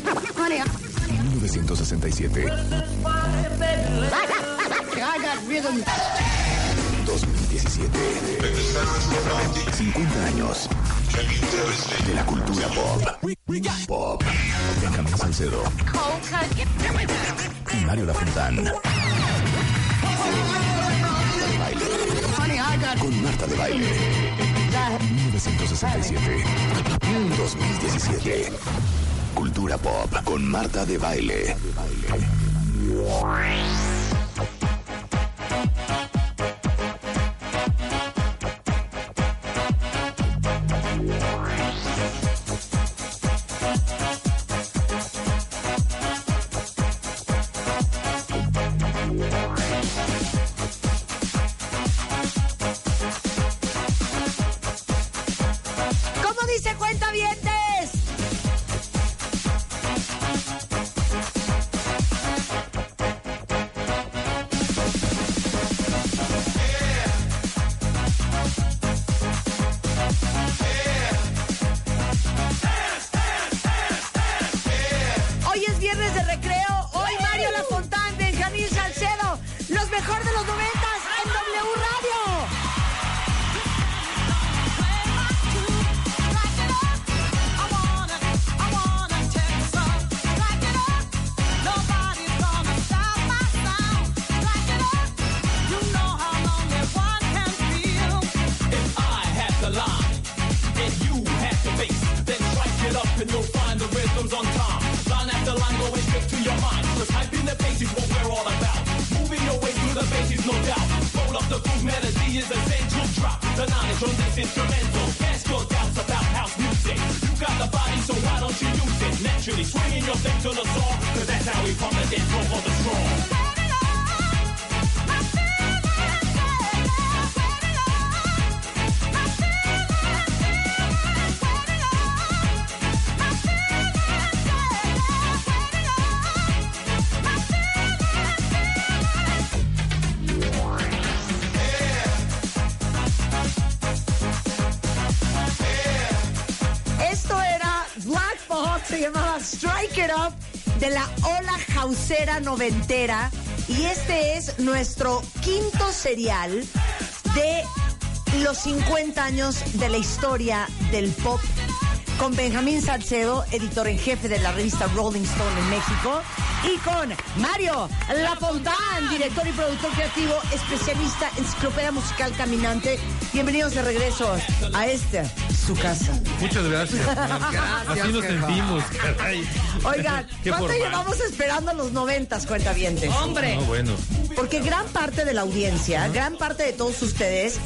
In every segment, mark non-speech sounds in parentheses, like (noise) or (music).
1967. I got rhythm. 2017. 50 años de la cultura pop. Pop. Benjamín Salcedo. Y Mario Lafontán. Con Marta de Baile. 1967. 2017. Cultura pop con Marta de Baile. Strike It Up de la ola jausera noventera. Y este es nuestro quinto serial de los 50 años de la historia del pop. Con Benjamín Salcedo, editor en jefe de la revista Rolling Stone en México. Y con Mario Lafontán, director y productor creativo, especialista, enciclopedia musical caminante. Bienvenidos de regreso a este, su casa. Muchas (laughs) gracias. Así nos sentimos, caray. Oigan, (laughs) Qué ¿cuánto formal. llevamos esperando los noventas, cuentavientes? Hombre, No, bueno. Porque gran parte de la audiencia, gran parte de todos ustedes,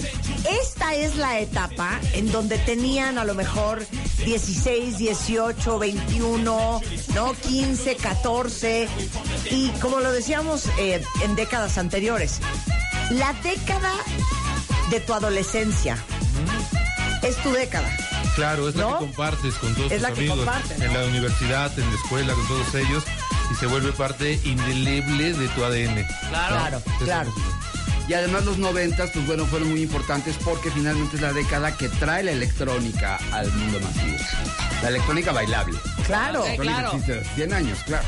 esta es la etapa en donde tenían a lo mejor 16, 18, 21, ¿no? 15, 14. Y como lo decíamos eh, en décadas anteriores, la década de tu adolescencia es tu década. Claro, es la que compartes con todos Es tus la que amigos. comparten, En la universidad, en la escuela, con todos ellos. Y se vuelve parte indeleble de tu ADN. claro. Claro, claro. Y además los noventas, pues bueno, fueron muy importantes porque finalmente es la década que trae la electrónica al mundo masivo. La electrónica bailable. Claro. Electrónica claro. existe desde 100 años, claro.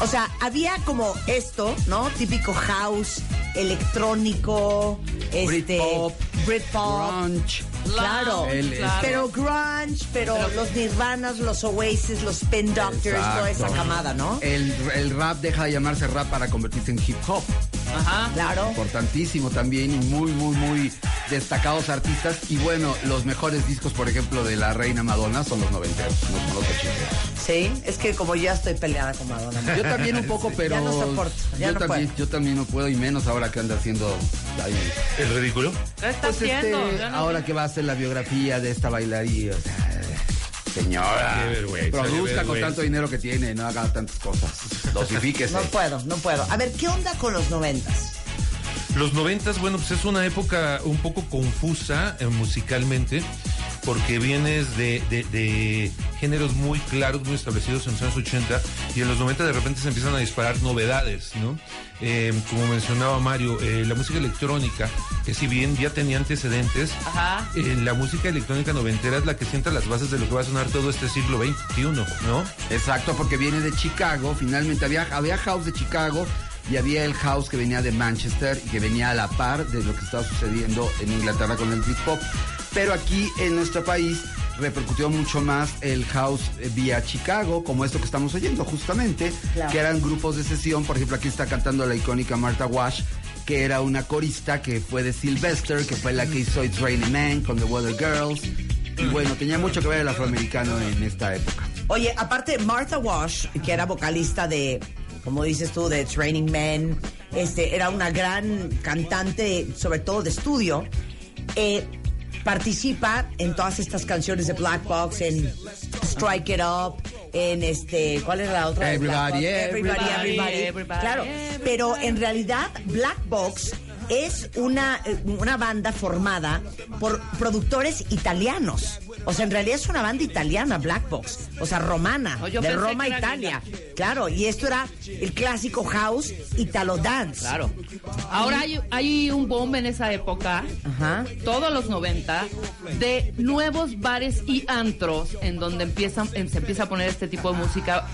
O sea, había como esto, ¿no? Típico house, electrónico, este, Britpop, Britpop, Grunge. Claro. El- claro. Pero grunge, pero, los Nirvanas, los Oasis, los Spin Doctors, toda esa camada, ¿no? El, el rap deja de llamarse rap para convertirse en hip hop. Ajá. Claro. Importantísimo también y muy, muy, muy destacados artistas. Y bueno, los mejores discos, por ejemplo, de la reina Madonna son los noventeros, no son los ochenteros. Sí, es que como ya estoy peleada con Madonna. Yo también un poco, pero... Ya no soporto, ya yo, no también, puedo. yo también no puedo, y menos ahora que anda haciendo... ahí, ¿El ridículo? ¿Qué está pues haciendo? este, ahora que va a hacer la biografía de esta bailarina, o sea, señora. Qué vergüenza, Produzca qué con tanto dinero que tiene, no haga tantas cosas. Dosifíquese. No puedo, no puedo. A ver, ¿qué onda con los noventas? Los noventas, bueno, pues es una época un poco confusa eh, musicalmente, porque vienes de, de- de géneros muy claros, muy establecidos en los años 80, y en los 90 de repente se empiezan a disparar novedades, ¿no? Eh, como mencionaba Mario, eh, la música electrónica, que si bien ya tenía antecedentes, Ajá. la música electrónica noventera es la que sienta las bases de lo que va a sonar todo este siglo XXI, ¿no? Exacto, porque viene de Chicago. Finalmente había, había house de Chicago y había el house que venía de Manchester y que venía a la par de lo que estaba sucediendo en Inglaterra con el Britpop. Pero aquí en nuestro país repercutió mucho más el house eh, vía Chicago, como esto que estamos oyendo justamente, Claro. que eran grupos de sesión. Por ejemplo, aquí está cantando la icónica Martha Wash, que era una corista que fue de Sylvester, que fue la que hizo It's Raining Man con The Weather Girls. Y bueno, tenía mucho que ver el afroamericano en esta época. Oye, aparte Martha Wash, que era vocalista de, como dices tú, de Training Men, este, era una gran cantante, sobre todo de estudio, eh, participa en todas estas canciones de Black Box, en Strike It Up, en este, ¿cuál es la otra? Everybody, everybody, everybody, everybody. Claro, pero en realidad Black Box es una, eh, una banda formada por productores italianos. O sea, en realidad es una banda italiana, Black Box. O sea, romana, Oh, yo de Roma, era Italia. Claro, y esto era el clásico house italo dance. Claro. Ahora hay, hay un boom en esa época, Ajá. todos los 90, de nuevos bares y antros en donde empiezan, en- se empieza a poner este tipo de música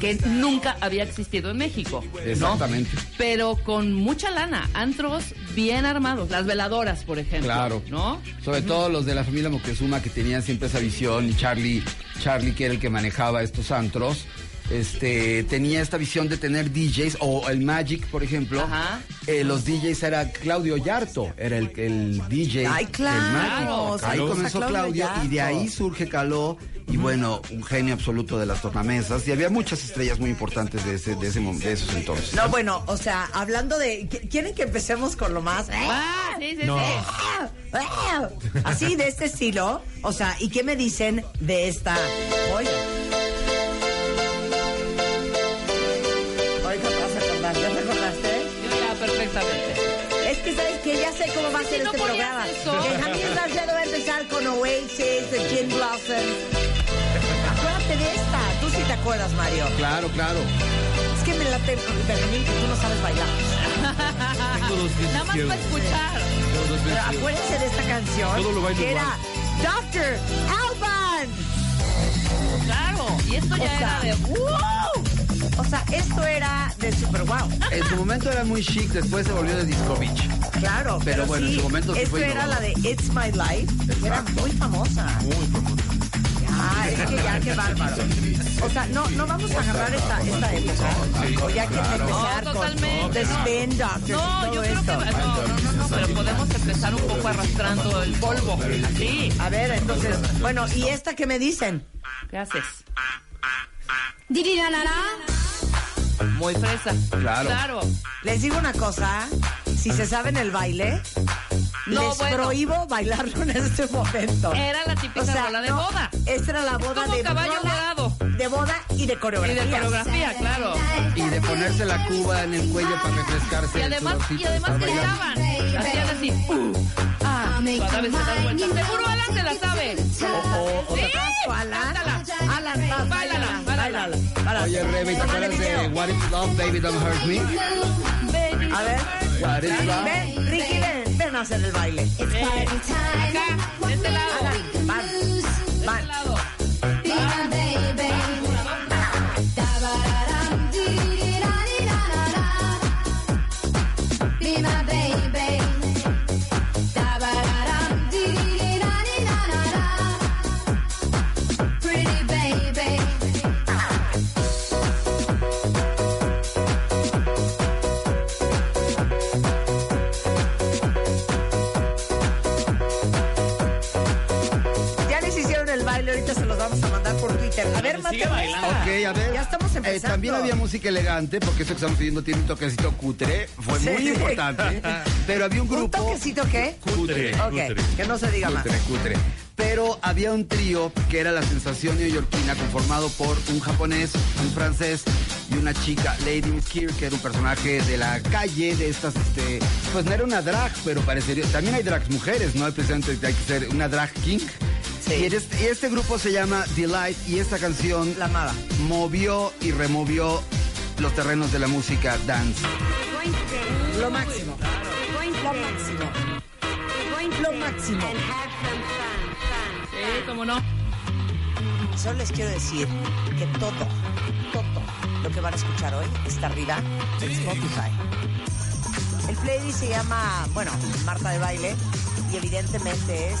que nunca había existido en México. ¿no? Exactamente. Pero con mucha lana, antros bien armados, las veladoras, por ejemplo. Claro. ¿No? Sobre todo los de la familia Moctezuma que tenían siempre esa visión y Charlie, Charlie que era el que manejaba estos antros, este, tenía esta visión de tener DJs o el Magic, por ejemplo. Ajá. eh, los DJs era Claudio Yarto, era el, el DJ Ay, claro, Magic. Ahí comenzó Claudio Claudio y de ahí surge Caló y bueno, un genio absoluto de las tornamesas y había muchas estrellas muy importantes de, ese, de, ese, mom- de esos entonces. No, bueno, o sea, hablando de... ¿qu- ¿Quieren que empecemos con lo más? Ah, sí, sí, No. sí. Así, de este estilo. O sea, ¿y qué me dicen de esta joya? Sé cómo va a Si ser no este programa. Que Javier Salcedo va a empezar con Oasis, The Gin Blossoms. Acuérdate de esta. Tú sí te acuerdas, Mario. Claro, claro. Es que me late, Benjamín, que tú no sabes bailar. Tengo dos pies Nada más para escuchar. Tengo dos pies Pero izquierdos. acuérdense de esta canción. Todo lo bailo que era Dr. Alban. Claro. Y esto ya O sea, era de. O sea, esto era de Super Wow. En su momento era muy chic, después se volvió de Disco Beach. Claro, pero, Pero bueno, en sí, su momento sí esto fue era la de It's My Life, que era muy famosa. Muy famoso. Ya, es que ya, qué (laughs) bárbaro. O sea, no, no vamos a agarrar esta, esta época. O ya que empezar No, con The no. Spin Doctors y No, todo yo creo que. No, no, no, no, pero podemos empezar un poco arrastrando el polvo. Así. A ver, entonces, bueno, ¿y esta qué me dicen? ¿Qué haces? Muy fresa. Claro. Claro. Les digo una cosa, si se saben el baile, No, les bueno. prohíbo bailarlo en este momento. Era la típica rola de no, boda. Esta era la boda como de caballo dorado. de boda y de Y coreografía. de coreografía, claro. Y de ponerse la cuba en el cuello para refrescarse. Y además, y de además gritaban. Hacían así. Uh, ah, cada vez se da vuelta. Seguro Alan se la sabe. O, o, Sí, o Alan, cántala. Alan, vas, Báilala, báilala, báilala. Oye, Rebe, ¿te acuerdas de. What is Love, Baby Don't Hurt Me? A ver, What is Love? ven, Ricky, ven, ven a hacer el baile. Acá, de este lado. Van, van. A ver, sigue bailando. Ok, a ver. Ya estamos Eh, empezando. también había música elegante, porque eso que estamos pidiendo tiene un toquecito cutre. Fue Sí. muy importante. (laughs) Pero había un ¿Un grupo. toquecito qué? Cutre, Ok, cutre. que no se diga más. Cutre, cutre. pero había un trío que era la sensación neoyorquina conformado por un japonés, un francés y una chica, Lady Miss que era un personaje de la calle, de estas, este, pues no era una drag, pero parecería, también hay drags mujeres, ¿no? Hay precisamente hay que ser una drag king. Sí. Y, este, y este grupo se llama Delight y esta canción La amaba. movió y removió los terrenos de la música dance. Lo máximo. Lo máximo. Lo máximo. Sí, cómo no. Solo les quiero decir que todo, todo lo que van a escuchar hoy está arriba en Spotify. El playlist se llama, bueno, Marta de Baile y evidentemente es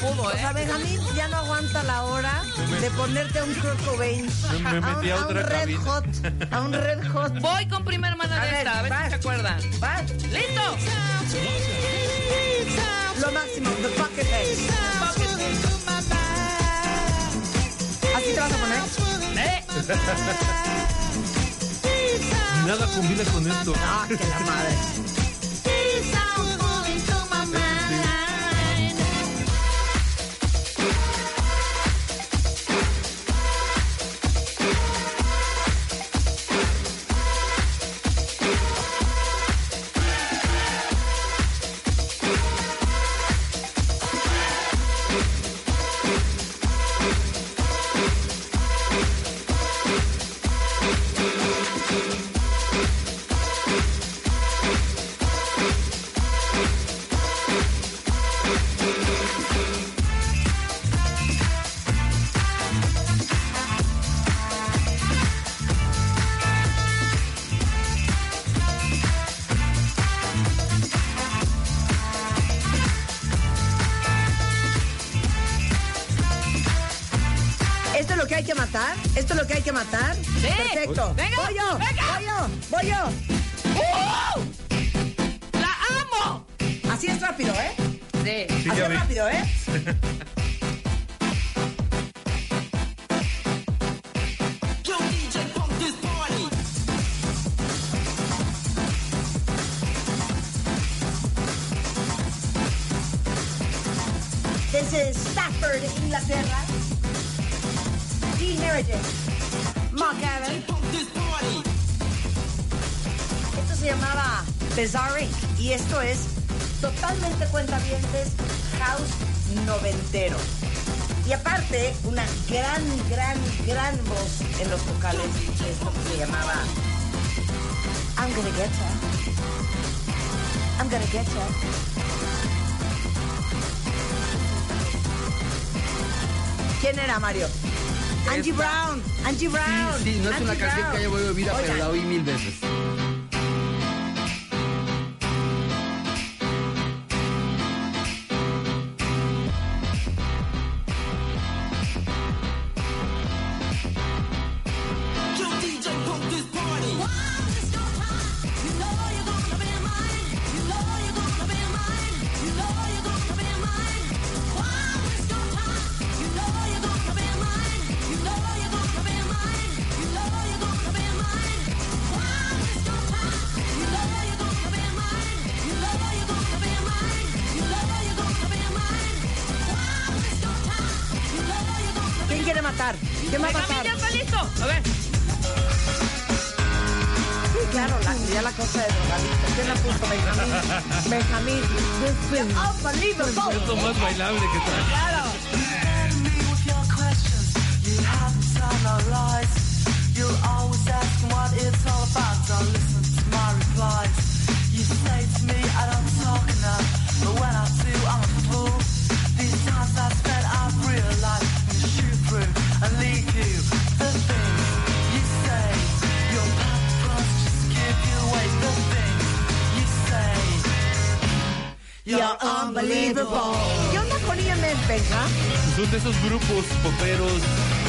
90 como pudo, O ¿eh? sea, Benjamín ya no aguanta la hora de ponerte a un Kurt Cobain. Me- me a un, metí a a un otra Red cabina. Hot. A un Red Hot. Voy con primera hermana de esta, a ver vas. si se acuerdan. ¿Vas? ¡Listo! Lo máximo, The Pocket Face. ¿Así te vas a poner? ¡Eh! Nada combina con esto. Ah, que la madre. Unbelievable. ¿Qué onda con IMF, Benja? Son de esos grupos poperos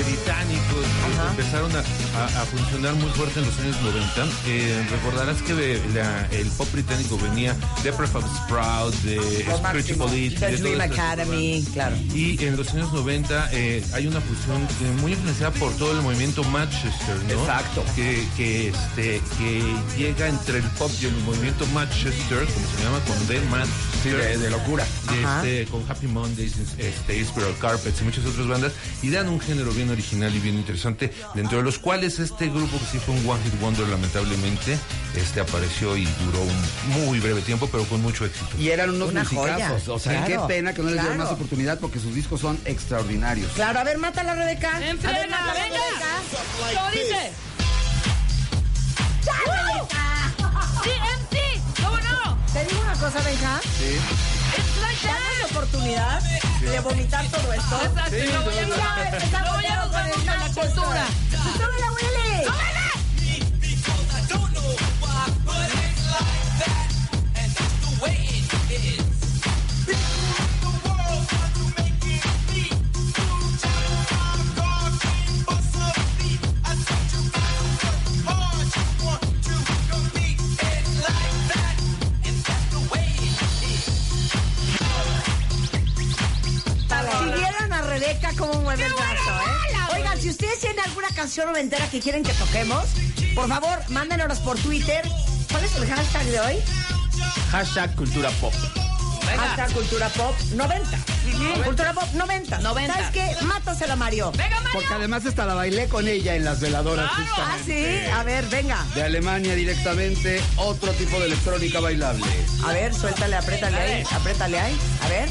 británicos que Ajá. empezaron a, a- a funcionar muy fuerte en los años 90. Eh, recordarás que la- el pop británico venía de Prefab Sprout, de The de Dream Academy, claro. Y en los años 90 eh, hay una fusión eh, muy influenciada por todo el movimiento Manchester, ¿no? Exacto. Que, que, este, que llega entre el pop y el movimiento Manchester, como se llama, con The Manchester. Sí, de, de locura. Este, con Happy Mondays, este, Spiral Carpets y muchas otras bandas, y dan un género bien original y bien interesante, dentro de los cuales este grupo, que sí fue un One Hit Wonder, lamentablemente, este apareció y duró un muy breve tiempo, pero con mucho éxito. Y eran unos Una musicazos. joya, O sea, claro, qué pena que no les dieron más oportunidad porque sus discos son extraordinarios. Claro, a ver, mátala, Rebeca. ¡En A ver! Rebeca. ¿Cómo dice? ¡Ya, Rebeca! ¡TNT! ¿Cómo no? Te digo una cosa, Benja. Sí. It's like oportunidad de vomitar todo esto. Exacto, y luego ya, Ya, nos- empezamos luego ya nos con vamos el a la cultura. ¡Súbela, Willy! Si Rebeca cómo mueve el brazo, ¿eh? Oigan, si ustedes tienen alguna canción noventera que quieren que toquemos, por favor, mándenos por Twitter. ¿Cuál es el hashtag de hoy? Hashtag cultura pop. Hashtag Cultura Pop 90. Cultura Pop 90. 90. ¿Sabes qué? Mátasela, Mario. ¡Venga, Mario! Porque además hasta la bailé con ella en las veladoras. Claro. Ah, sí. A ver, venga. De Alemania directamente, otro tipo de electrónica bailable. A ver, suéltale, apriétale ahí. Apriétale ahí. A ver.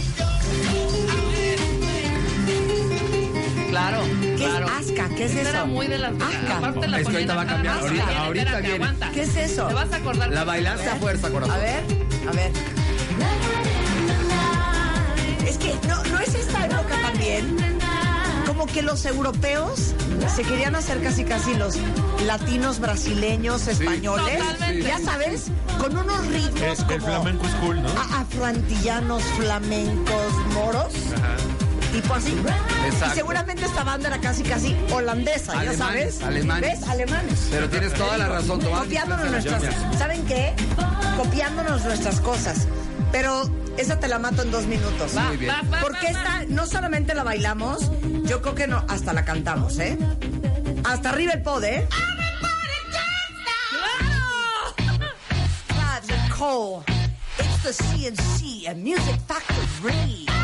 Claro, ¿Qué claro. es Asca? ¿Qué es eso? Era muy de las... Asca. Aparte la Es que ahorita va a cambiar. más. Ahorita- ahorita espérate, viene. aguanta. ¿Qué es eso? Te vas a acordar. La bailaste a fuerza, A corazón. ver, a ver. Es que no, no es esta época también. Como que los europeos se querían hacer casi casi los latinos, brasileños, españoles. Totalmente. Ya sabes, con unos ritmos El, el como flamenco es cool, ¿no? a- afrantillanos, flamencos, moros. Tipo así. Exacto. Y seguramente esta banda era casi casi holandesa, ya sabes. alemanes. ¿Ves? Alemanes. Pero tienes toda la razón, Tomás. Copiándonos nuestras. ¿Saben qué? Copiándonos nuestras cosas. Pero esa te la mato en dos minutos. Va, Muy bien. va, va, Porque va, esta no solamente la bailamos, yo creo que no, hasta la cantamos, ¿eh? Hasta arriba el pod, ¿eh? It's the CNC and Music Factory.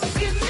Denme. Here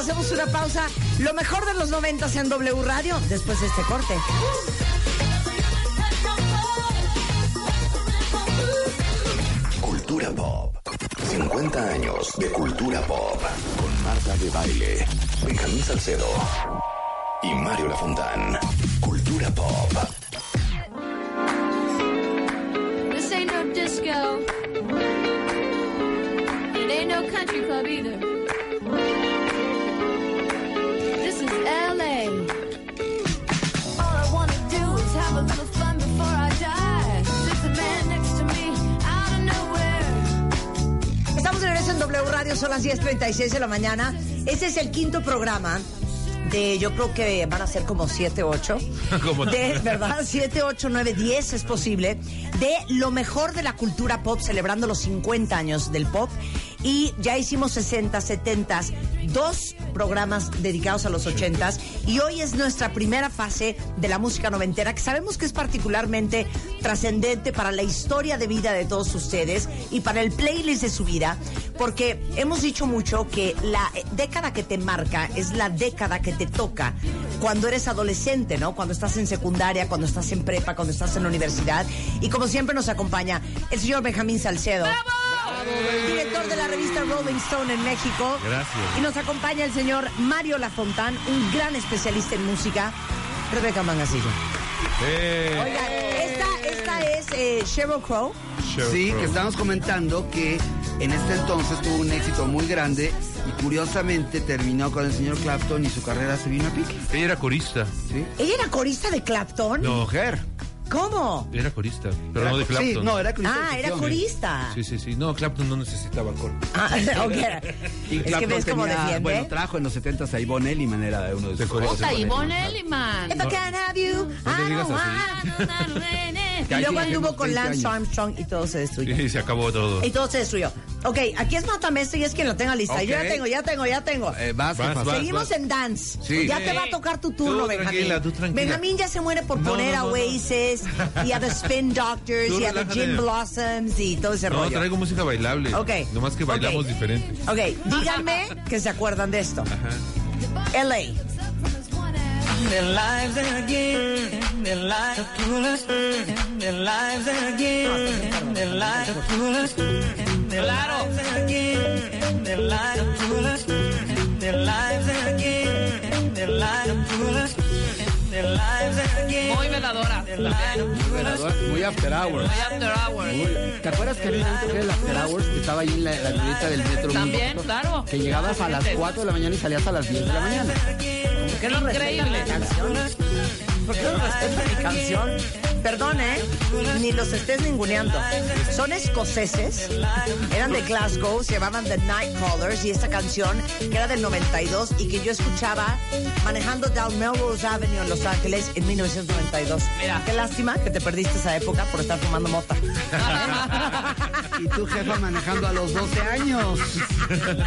Hacemos una pausa. Lo mejor de los 90 en W Radio, después de este corte. Cultura Pop. 50 años de Cultura Pop. Con Marta de Baile, Benjamín Salcedo y Mario Lafontán. Cultura Pop. Son las 10.36 de la mañana. Ese es el quinto programa de, yo creo que van a ser como 7, 8. (laughs) Como- De, ¿verdad? 7, 8, 9, 10 es posible. De lo mejor de la cultura pop, celebrando los 50 años del pop. Y ya hicimos 60, 70, dos programas dedicados a los 80 y hoy es nuestra primera fase de la música noventera que sabemos que es particularmente trascendente para la historia de vida de todos ustedes y para el playlist de su vida, porque hemos dicho mucho que la década que te marca es la década que te toca cuando eres adolescente, ¿no? Cuando estás en secundaria, cuando estás en prepa, cuando estás en la universidad. Y como siempre nos acompaña el señor Benjamín Salcedo. Director de la revista Rolling Stone en México. Gracias. Y nos acompaña el señor Mario Lafontán, un gran especialista en música. Rebeca Mangasillo. Eh, Oigan, esta, esta es eh, Sheryl Crow. Sheryl Sí, Crow. que estamos comentando que en este entonces tuvo un éxito muy grande y curiosamente terminó con el señor Clapton y su carrera se vino a pique. Ella era corista. ¿sí? ¿Ella era corista de Clapton? No, Mujer. ¿Cómo? era corista, pero Era- no de Sí, Clapton. no, era corista. Ah, era corista. Sí, sí, sí. No, Clapton no necesitaba coro. Ah, ok. Y Es que Clapton ves cómo defiende. Bueno, trajo en los 70s a Ivonne Elliman, era uno de sus De corista. Puta, colegas. Ivonne Elliman. If I can't have you, I don't want. Y luego sí anduvo con 20 Lance años. Armstrong y todo se destruyó. Y se acabó todo. Y todo se destruyó. Ok, aquí es Mátame esto y es quien lo tenga lista. Yo ya tengo, ya tengo, ya tengo. Eh, vas, Vas, vas. Seguimos en dance. Sí. Ya te va a tocar tu turno, Tú Benjamín. tranquila, tú tranquila. Benjamín ya se muere por No, poner no, a no, no. Oasis y a The Spin Doctors Tú y a The. Jim Blossoms y todo ese No, rollo. traigo música bailable. Ok. Nomás que bailamos Ok. diferente. Ok, díganme que se acuerdan de esto. Ajá. LA. Their lives again, their lives foolish, their lives again, their lives foolish, their lives again, their lives foolish, their lives again, their lives foolish, lives again. Muy veladora. Muy after hours. Muy after hours. ¿Te acuerdas que había un evento que era el After Hours que estaba ahí en la, la del metro? También, México? claro. Que llegabas a las 4 de la mañana y salías a las 10 de la mañana. ¿Por qué no respetan mi canción? ¿Por qué no respetan mi canción? Perdón, ¿eh? Ni los estés ninguneando. Son escoceses, eran de Glasgow, se llamaban The Night Callers y esta canción, que era del 92 y que yo escuchaba manejando down Melrose Avenue en Los Ángeles en 1992. Mira. Qué lástima que te perdiste esa época por estar fumando mota. (laughs) Y tu jefa manejando a los 12 años.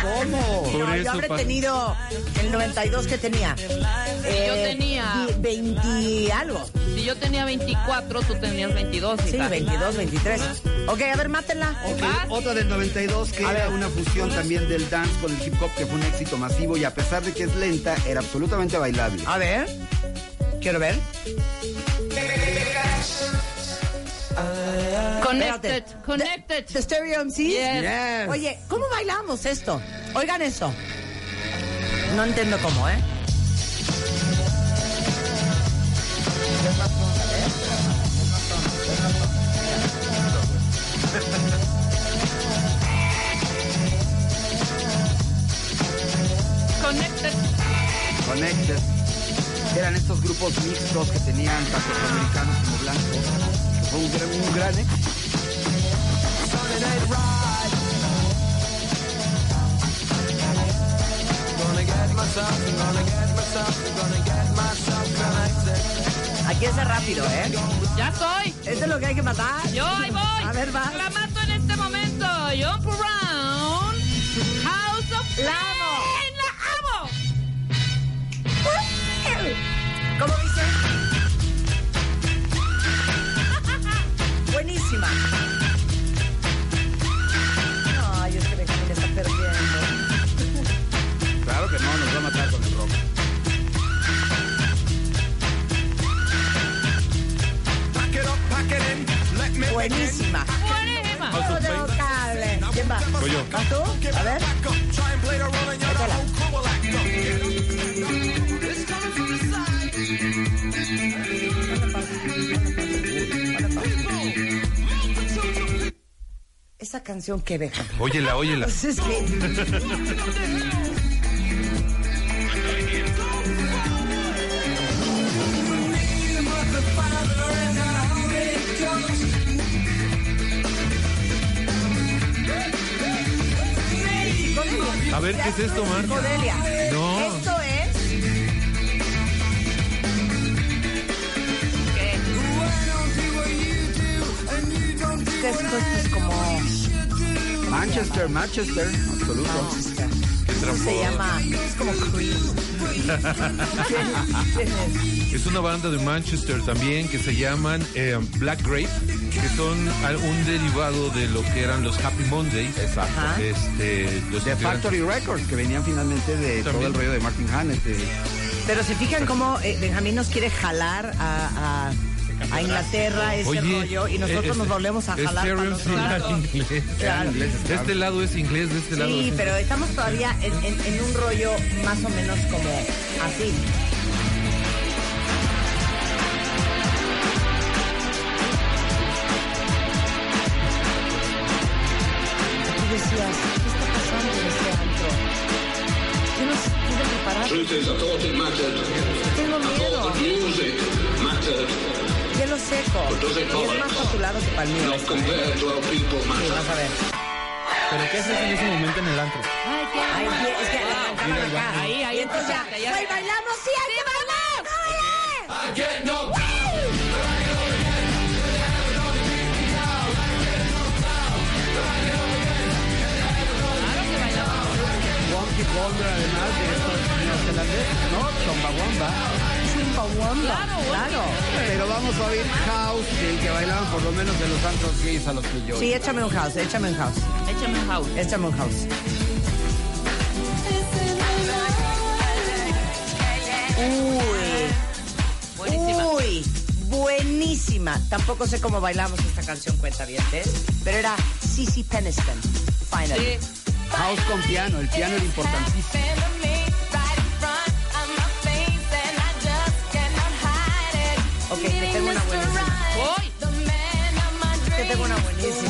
¿Cómo? Por No, eso yo habré tenido el 92 que tenía. yo tenía- 20 algo. Si yo tenía 24, tú tenías 22. Sí, hija. 22, 23. Ok, a ver, mátenla. Ok, ¿Vas? Otra del 92 que A era ver. una fusión también del dance con el hip hop que fue un éxito masivo y a pesar de que es lenta era absolutamente bailable. A ver. Quiero ver. Connected, Espérate. connected. The Stereo MCs. Yes. Yes. Oye, ¿cómo bailamos esto? Oigan eso. No entiendo cómo, ¿eh? Connected. Connected. Eran estos grupos mixtos que tenían tanto afroamericanos como blancos. Fue un gran, un gran éxito. Aquí es rápido, ¿eh? Ya estoy. Esto es lo que hay que matar. Yo ahí voy. A ver, va. La mato en este momento. Jump around. House of La amo. La amo. ¿Cómo dice? próxima. Ay, es que me está perdiendo. Claro que no, nos va a matar con el rock. Buenísima. Buenísima. Pero de ¿Quién va? Soy yo. ¿Vas tú? A ver. Échala. Esa canción que deja. Óyela, óyela. Pues es que A ver, ¿qué es esto, Marta? Codelia. No. Esto es que esto es como Manchester, Manchester, absoluto. Manchester. Se llama es como Cream. ¿Quién es? Es una banda de Manchester también que se llaman eh, Black Grape, que son un derivado de lo que eran los Happy Mondays. Exacto. Ajá. Este, los De Factory Records, que venían finalmente de todo el rollo de Martin Hannett. de- Pero se fijan cómo eh, Benjamín nos quiere jalar a, a- a Inglaterra ese Oye, rollo y nosotros es- nos volvemos a es jalar para inglés. Claro. Este lado es inglés, de este lado Sí, es pero estamos todavía en, en- en un rollo más o menos como así. Vas a ver. ¿Pero qué haces en ese momento en el antro? Ay, qué Ay, es que acá. Ahí, ahí, Y entonces ya. "Güey, bailamos, sí, hay que bailar. ¡Oye! Wonky Wonder, además de estos neozelandeses, ¿no? Chumbawamba. Chumbawamba. Claro. Pero vamos a oír House, el que bailaban por lo menos de los antros gays a los que yo. Sí, échame un house, échame un house. Échame un house. Échame un house. Uy. Buenísima. Uy, buenísima. Tampoco sé cómo bailamos esta canción, cuenta bien, pero era Cici Peniston. Finally. Sí. House con piano, el piano era importantísimo. Ok, te tengo una buenísima. Voy. Te tengo una buenísima.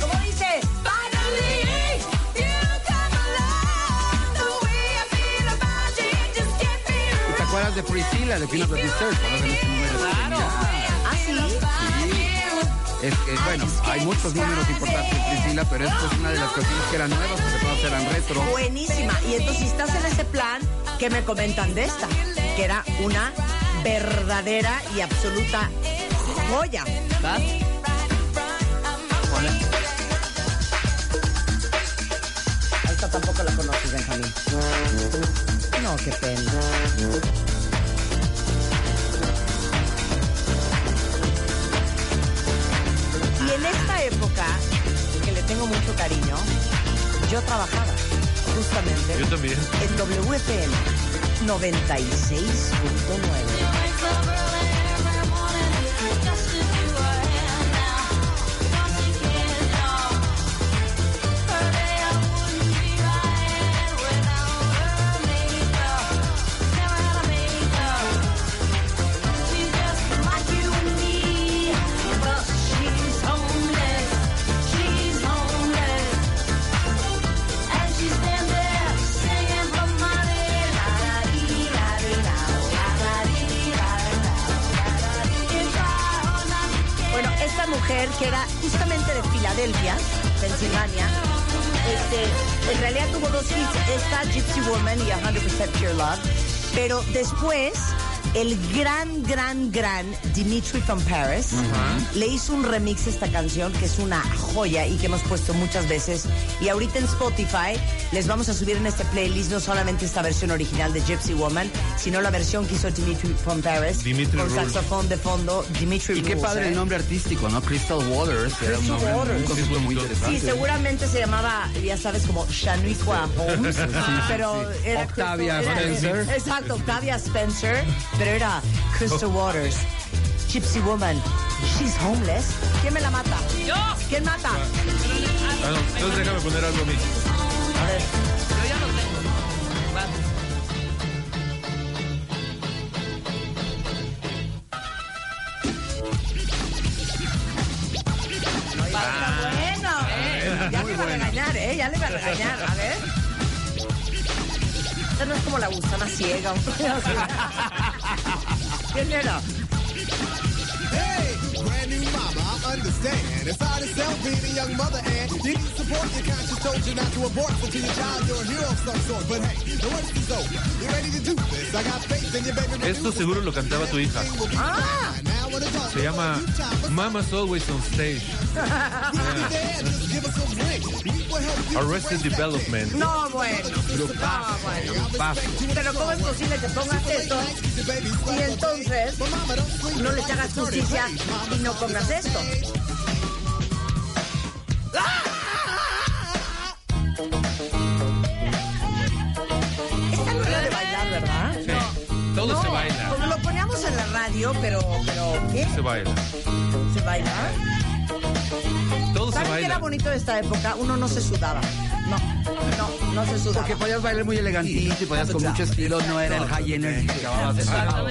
¿Cómo dice? ¿Y te acuerdas de Priscilla, de número? Claro. ¿Ah, sí? Es que, bueno, hay muchos números importantes de Priscilla, pero esta es una de las canciones que eran nuevas, porque todas eran retro. Buenísima. Y entonces, si estás en ese plan, ¿qué me comentan de esta? Que era una verdadera y absoluta joya. ¿Vas? Esta tampoco la conoces, Benjamín. No, qué pena. En esta época, que le tengo mucho cariño, yo trabajaba justamente Yo también. en WFM 96.9. en realidad tuvo dos hits, esta Gypsy Woman y 100% Pure Love, pero después el gran, gran, gran Dimitri from Paris le hizo un remix a esta canción que es una joya y que hemos puesto muchas veces. Y ahorita en Spotify les vamos a subir en este playlist no solamente esta versión original de Gypsy Woman, sino la versión que hizo Dimitri from Paris Dimitri con Rules. saxofón de fondo. Dimitri Y qué Rules, padre ¿eh? el nombre artístico, ¿no? Crystal Waters. que era un Crystal nombre, Waters. un concepto muy Sí, interesante. Sí, seguramente se llamaba, ya sabes, como Shaniqua Holmes, pero era Octavia Crystal- era- Spencer. Exacto, Octavia Spencer, pero era Crystal Waters. Gypsy Woman, she's homeless. ¿Quién me la mata? ¡Yo! ¿Quién mata? Ah, no, entonces déjame poner algo a mí. A ver. Yo ya lo tengo. Va. Bueno, ya le iba a regañar, ¿eh? Ya le iba a regañar. A ver. Esta no es como la gusana ciega. ¿Quién (laughs) era? Understand. It's hard to sell being a young mother, and you need support. Your conscience told you not to abort your child you're a hero of some sort. But hey, the worst is over. You're ready to do this. I got faith in you, baby. Esto seguro lo cantaba tu hija. Ah, Se llama Mama's Always on Stage. (laughs) Arrested Development. no, bueno. No, bueno. Pero ¿cómo es posible que pongas esto y entonces no les hagas justicia y no pongas esto? Esta no era de bailar, ¿verdad? Sí. Todo No, se baila. Como lo poníamos en la radio, pero, pero ¿qué? Se baila. ¿Se baila? ¿Saben qué era bonito de esta época? Uno no se sudaba. No, no, no se sudaba. Porque podías bailar muy elegantito y podías con mucho estilo, no era el high energy que acababas de dando.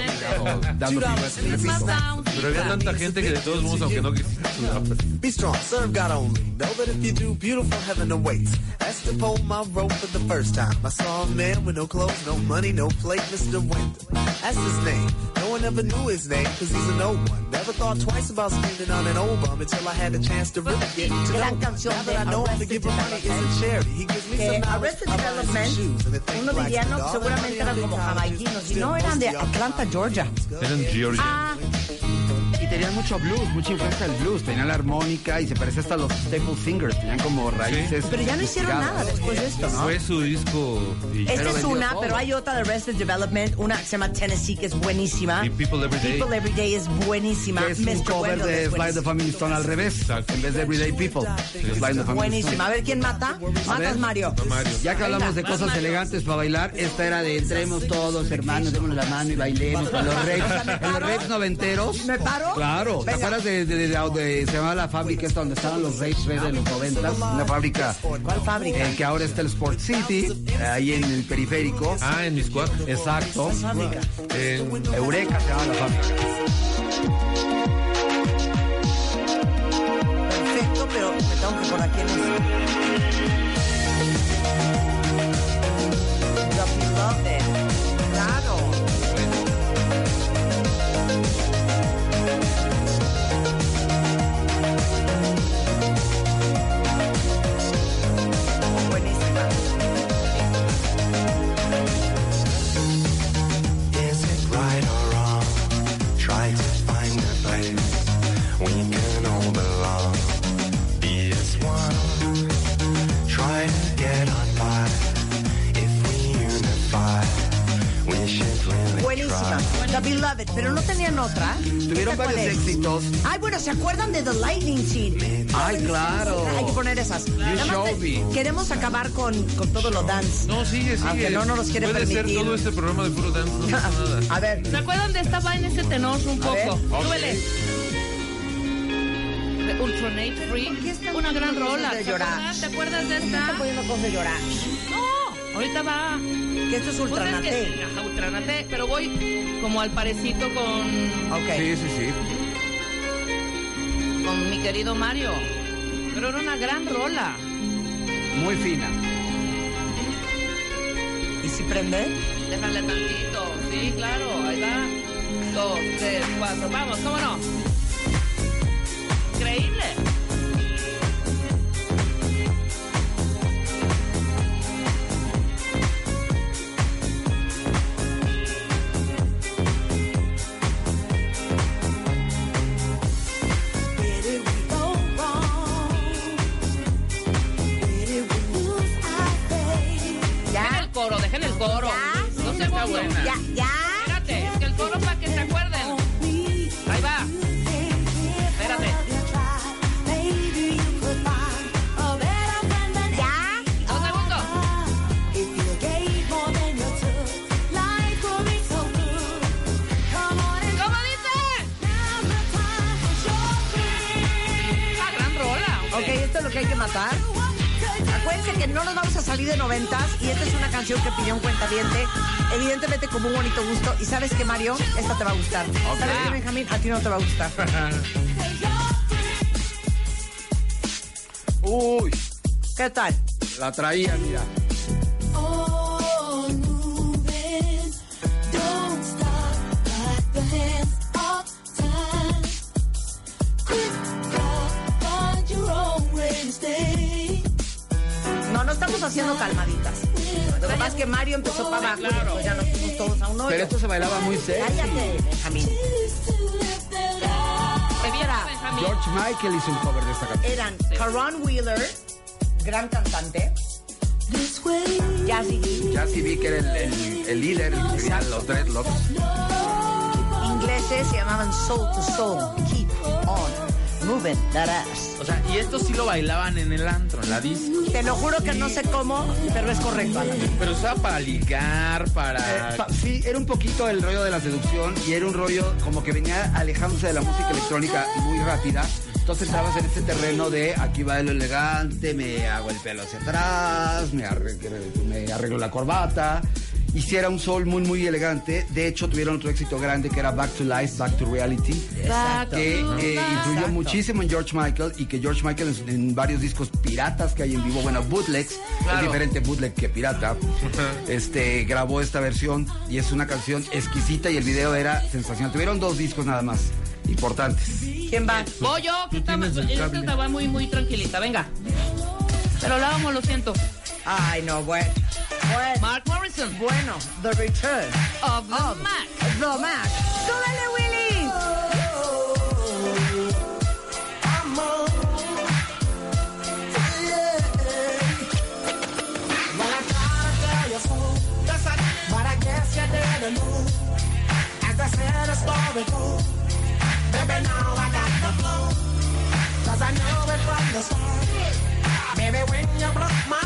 Pero había tanta gente que de todos modos, aunque no quisiera, sudaba. Be strong, serve God only. Know that if you do, beautiful heaven awaits. As to pull my rope for the first time, I saw a man with no clothes, no money, no plate, Mr. Winter. That's his name. No one ever knew his name, cause he's an old one. Never thought twice about spending on an old bum until I had the chance to really get to know him. canción Now that I know him to give him money isn't charity. He gives me que Arrested Development, uno diría, no, seguramente eran como jamaiquinos, y no, eran de Atlanta, Georgia. Eran Georgia. Ah, tenían mucho blues, mucha influencia del blues. Tenían la armónica y se parecía hasta a los Staple Singers. Tenían como raíces. pero ya no hicieron nada después de esto, ¿no? Fue su disco. Y, Esta es una, todo. pero hay otra de Arrested Development, una que se llama Tennessee, que es buenísima. y People Every Day. People Every Day es buenísima. Que es un Mr. cover Wendell de Fly the. Family Stone al revés. Exacto. En vez de Everyday People. the Family Buenísima. A ver, ¿quién mata? Matas. Mario. Mario. Ya que hablamos de cosas elegantes para bailar, esta era de entremos todos, hermanos, démonos la mano y bailemos con los raves, en los raves noventeros. ¿Me paro? Claro. ¿Te acuerdas de, de- de- de- de- se llamaba la fábrica esta donde estaban los raves red de los noventas? Una fábrica ¿Cuál fábrica? eh, que ahora está el Sport City, eh, ahí en el periférico. Ah, en Miscuac. Exacto. Fábrica. En- Eureka se llama la fábrica. Perfecto, pero me tengo que acordar quién es. The Beloved, pero no tenían otra. Tuvieron ¿Esta cuál varios es? éxitos. Ay, bueno, ¿se acuerdan de The Lightning Seed? Ay, claro. Hay que poner esas. Me. queremos acabar con, con todo lo dance. No, sigue, sigue. Aunque no, no nos quiere Puede permitir. ser todo este programa de puro dance. No pasa (laughs) nada. A ver, ¿Se acuerdan de esta vaina, ese tenor un poco? Súbele. De Ultranate Free. Una gran rola. de ¿Te llorar? acuerdas? ¿Te acuerdas de está esta? poniendo cosas de llorar. No, ahorita va. Que esto es Pues es ultranate. que- ajá, Ultranate, pero voy como al parecito con, Ok. Sí, sí, sí. con mi querido Mario. Pero era una gran rola. Muy fina. ¿Y si prende? Déjale tantito. Sí, claro, ahí va. Dos, tres, cuatro. Vamos, ¿cómo no? Increíble. Buena. Ya, ya. Espérate, es que el coro para que se acuerden. Ahí va. Espérate. Ya. Dos segundos. ¿Cómo dice? Ah, gran rola. Ok, esto es lo que hay que matar. Que no nos vamos a salir de noventas y esta es una canción que pidió un cuentaviente, evidentemente como un bonito gusto. Y sabes que Mario, esta te va a gustar. ¿Sabes qué, Benjamín? A ti no te va a gustar. (laughs) Uy, ¿Qué tal? la traía, mira. Ya nos fuimos todos a un hoyo. Pero esto se bailaba muy sexy. Cállate, Benjamín. George Michael hizo un cover de esta canción. eran Caron Wheeler, gran cantante, Jazzy Ya sí vi que era el, el- el líder, el los dreadlocks. ingleses se llamaban Soul to Soul, Keep On Moving That Ass. O sea, y esto sí lo bailaban en el antro, en la disco. Te lo juro que no sé cómo, pero es correcto, Alan. Pero usaba para ligar, para... Eh, pa- sí, era un poquito el rollo de la seducción y era un rollo como que venía alejándose de la música electrónica muy rápida. Entonces estabas en este terreno de aquí va lo elegante, me hago el pelo hacia atrás, me arreglo, me arreglo la corbata. Y sí era un sol muy, muy elegante. De hecho, tuvieron otro éxito grande que era Back to Life, Back to Reality. Exacto. Que eh, Exacto. influyó muchísimo en George Michael y que George Michael en, en varios discos piratas que hay en vivo, bueno, bootlegs, es Claro. diferente bootleg que pirata, (laughs) este grabó esta versión y es una canción exquisita y el video era sensacional. Tuvieron dos discos nada más importantes. ¿Quién va? Voy yo, que está, esta estaba muy, muy tranquilita. Venga. Pero la amo, lo siento. Ay, no, bueno. Bueno, Mark Morrison. bueno, The Return Of the of Mac. The Mac. ¡Súbele, Willy! Well, I gotta tell you so. Yes, I did. But I guess you didn't know. As I said, the story goes. Baby, now I got the flow. Cause I knew it from the start. Baby, when you broke my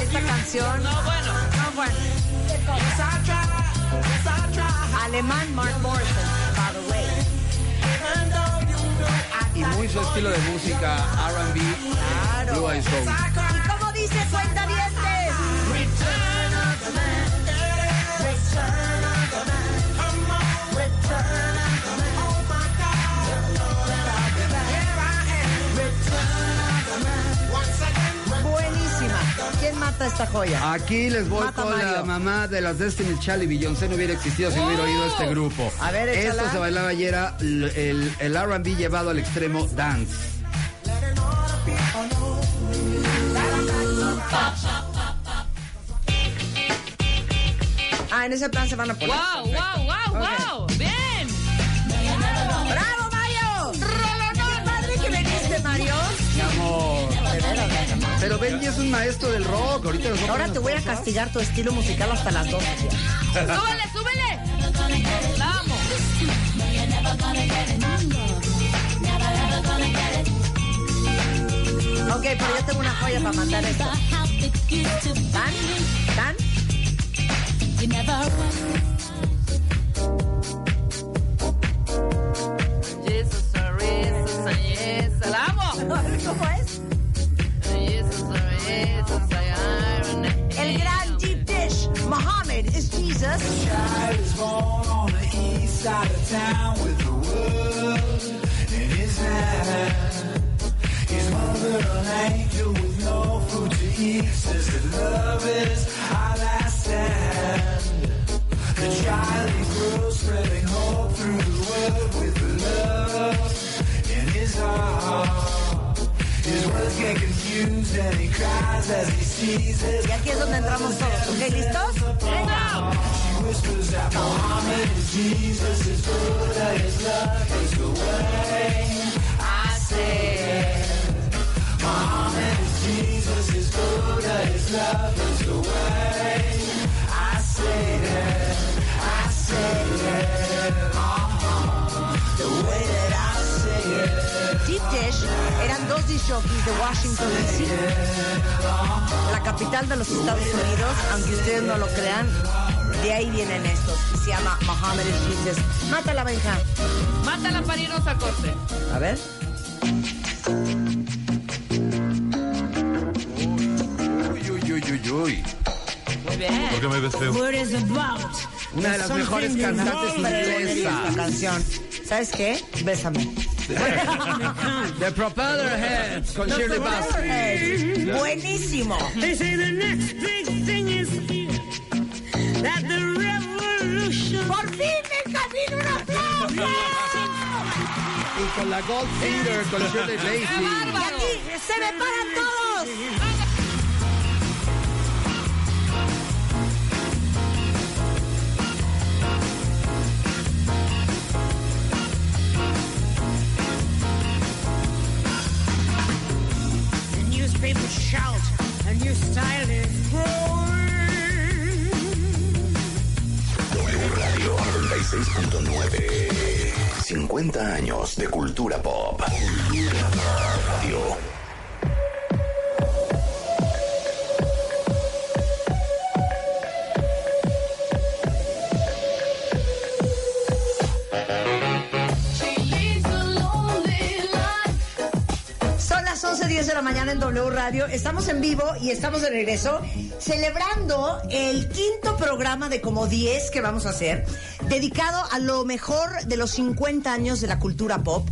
Esta you. canción. No, bueno. No, bueno. Alemán Mark Morrison, Y muy su estilo de música, R&B, Claro. Blue Eyed Soul. ¿Y cómo dice cuenta dientes? ¿Quién mata esta joya? Aquí les voy Mata con Mario. la mamá de las Destiny Child y Beyoncé no hubiera existido si no hubiera oído este grupo. A ver, échala. Esto se bailaba y era l- el, el R&B llevado al extremo dance. Ah, en ese plan se van a poner. Wow, wow, wow, wow. Bien. ¡Bravo, Mario! ¡Qué padre que viniste, Mario! Mi amor. Pero Benji es un maestro del rock. Ahorita Ahora te voy a castigar tu estilo musical hasta las dos. Súbele, súbele. Amo. Ok, pero yo tengo una joya para matar esto. ¿Dan? ¿Dan? Jesus, Jesus, yes. La (laughs) amo. ¿Cómo es? El gran deep dish. Muhammad is Jesus. The child is born on the east side of town with the world in his hand. His mother an angel with no food to eat says that love is our last stand. The child he grows spreading hope through the world with the love in his heart. Y aquí es donde entramos todos. ¿Ok? ¿Listos? ¡Venga! Muhammad is Jesus is good, that his love is the way. I say, Muhammad is Jesus is good, that his love is the way. Rockies de Washington, D.C. La capital de los Estados Unidos, aunque ustedes no lo crean, de ahí vienen estos. Se llama Muhammad Jesus. Mátala, Benja. Mátala para irnos a corte. A ver. Uy, uy, uy, uy, uy. Muy bien. ¿Por qué me ves feo? What is about? Una de las mejores you cantantes inglesas. Canción. ¿Sabes qué? Bésame. (laughs) The Propeller Heads con Shirley Bassey. Buenísimo. They say the next big thing is here. That the revolution. Por fin me camino un aplauso. Y con la Gold Singer con Shirley Bassey. Y aquí se me paran todos. Newspapers shout. A new style is growing. W Radio 96.9. 50 años de cultura pop. Radio. La mañana en W Radio. Estamos en vivo y estamos de regreso celebrando el quinto programa de como 10 que vamos a hacer, dedicado a lo mejor de los 50 años de la cultura pop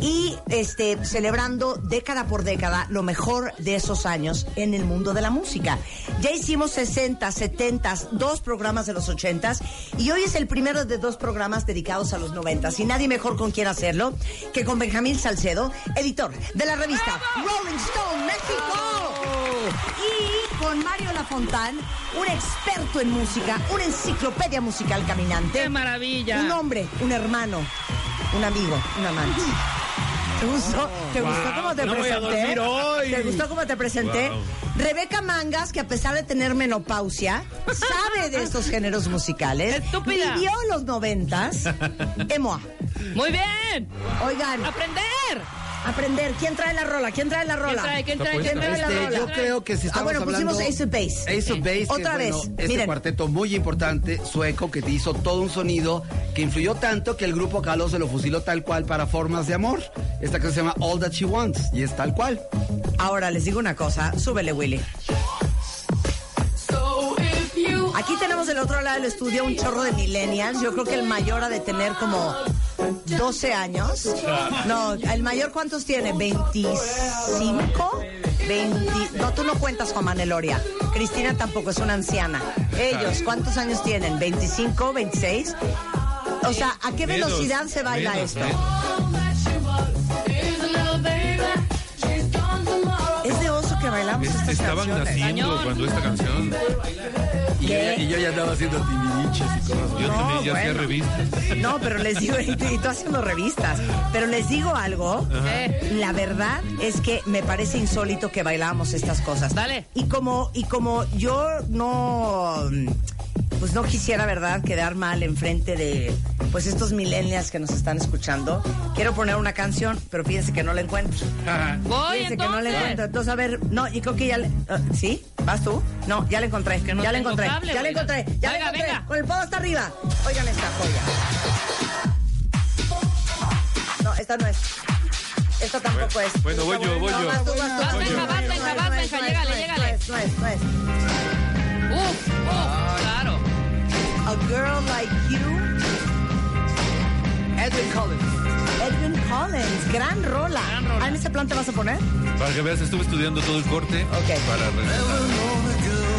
y este celebrando década por década lo mejor de esos años en el mundo de la música. Ya hicimos 60, 70, dos programas de los 80 y hoy es el primero de dos programas dedicados a los 90 y nadie mejor con quien hacerlo que con Benjamín Salcedo, editor de la revista Rolling Stone México. Y con Mario Lafontán, un experto en música, una enciclopedia musical caminante. ¡Qué maravilla! Un hombre, un hermano, un amigo, un amante. ¿Te gustó? ¿Te Wow. gustó cómo te No voy a presenté? dormir hoy. ¿Te gustó cómo te presenté? Wow. Rebeca Mangas, que a pesar de tener menopausia, sabe de estos géneros musicales. Estúpida. Vivió los noventas. Emoa. Muy bien. Oigan, Aprender. Aprender. ¿Quién trae la rola? ¿Quién trae la rola? ¿Quién trae? ¿Quién trae? ¿Quién trae la Este, rola? yo creo que si Ah, estamos bueno, hablando... pusimos Ace of Base. Ace of Base, que, Otra bueno, vez, este cuarteto muy importante, sueco, que te hizo todo un sonido que influyó tanto que el grupo Caló se lo fusiló tal cual para Formas de Amor. Esta que se llama All That She Wants, y es tal cual. Ahora les digo una cosa, súbele Willy. Aquí tenemos del otro lado del estudio un chorro de millennials. Yo creo que el mayor ha de tener como 12 años. No, el mayor ¿cuántos tiene? ¿25? 20. No, tú no cuentas con Maneloria. Cristina tampoco es una anciana. Ellos, ¿cuántos años tienen? ¿25, 26? O sea, ¿a qué velocidad se baila esto? ¿eh? Es de oso que bailamos Es- estas estaban canciones. naciendo Cañón. cuando esta canción. Y yo, ya, y yo ya andaba haciendo timidiches y cosas. Yo No, también ya hacía revistas. No, pero les digo, y tú, y tú haciendo revistas, pero les digo algo, la verdad es que me parece insólito que bailamos estas cosas. Dale. Y como, y como yo no, pues no quisiera, ¿verdad?, quedar mal enfrente de, pues estos millennials que nos están escuchando, quiero poner una canción, pero fíjense que no la encuentro. Voy Fíjense que no la encuentro. Entonces, a ver, no, y creo que ya le, ¿sí? ¿Vas tú? No, ya la encontré, que no ya la tengo encontré, ya la encontré, ya la Venga, encontré, venga. con el podo hasta arriba. Oigan esta joya. No, esta no es. Esta tampoco es. bueno, voy yo, voy yo. vas tú, vas tú, Vas, es, llégale, llégale. No es, no es, no es. Uf, uf, claro. A Girl Like You, Edwin Collins. Edwin Collins. Gran rola. Gran rola. ¿Ah, en ese plan te vas a poner? Para que veas, estuve estudiando todo el corte Ok. para regresar.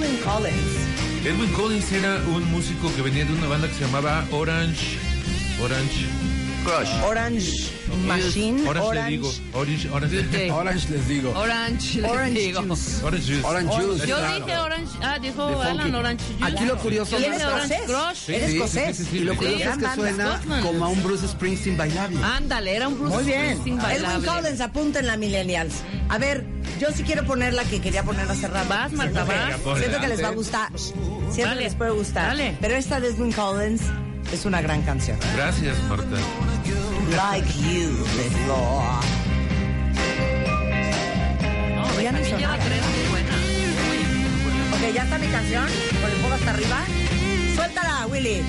Edwin Collins? Edwin Collins era un músico que venía de una banda que se llamaba Orange. Orange. Crush. Orange Machine. Orange, le digo. Orange, orange. Orange les digo. Orange, les Orange digo. juice. Orange juice. Orange juice. Yo claro. dije orange. Ah, dijo Alan orange juice. Aquí lo curioso Yo ¿Eres dije orange escocés? crush. ¿Eres escocés? sí, sí, sí. Y lo Sí, curioso es que banda. suena Scotland. como a un Bruce Springsteen bailable. Ándale, era un Bruce Muy bien. Springsteen Edwin bailable. Collins, apúntenla, millennials. A ver, yo sí quiero poner la que quería poner hace rato. Vas, Marta, que- vas. Siento que les va a gustar. Siento que les puede gustar. dale. Pero esta de Edwin Collins es una gran canción. Gracias, Marta. Like you before. No, Ya no lleva tres muy buenas. Ok, ya está mi canción. Con el fuego hasta arriba. Suéltala, Willy.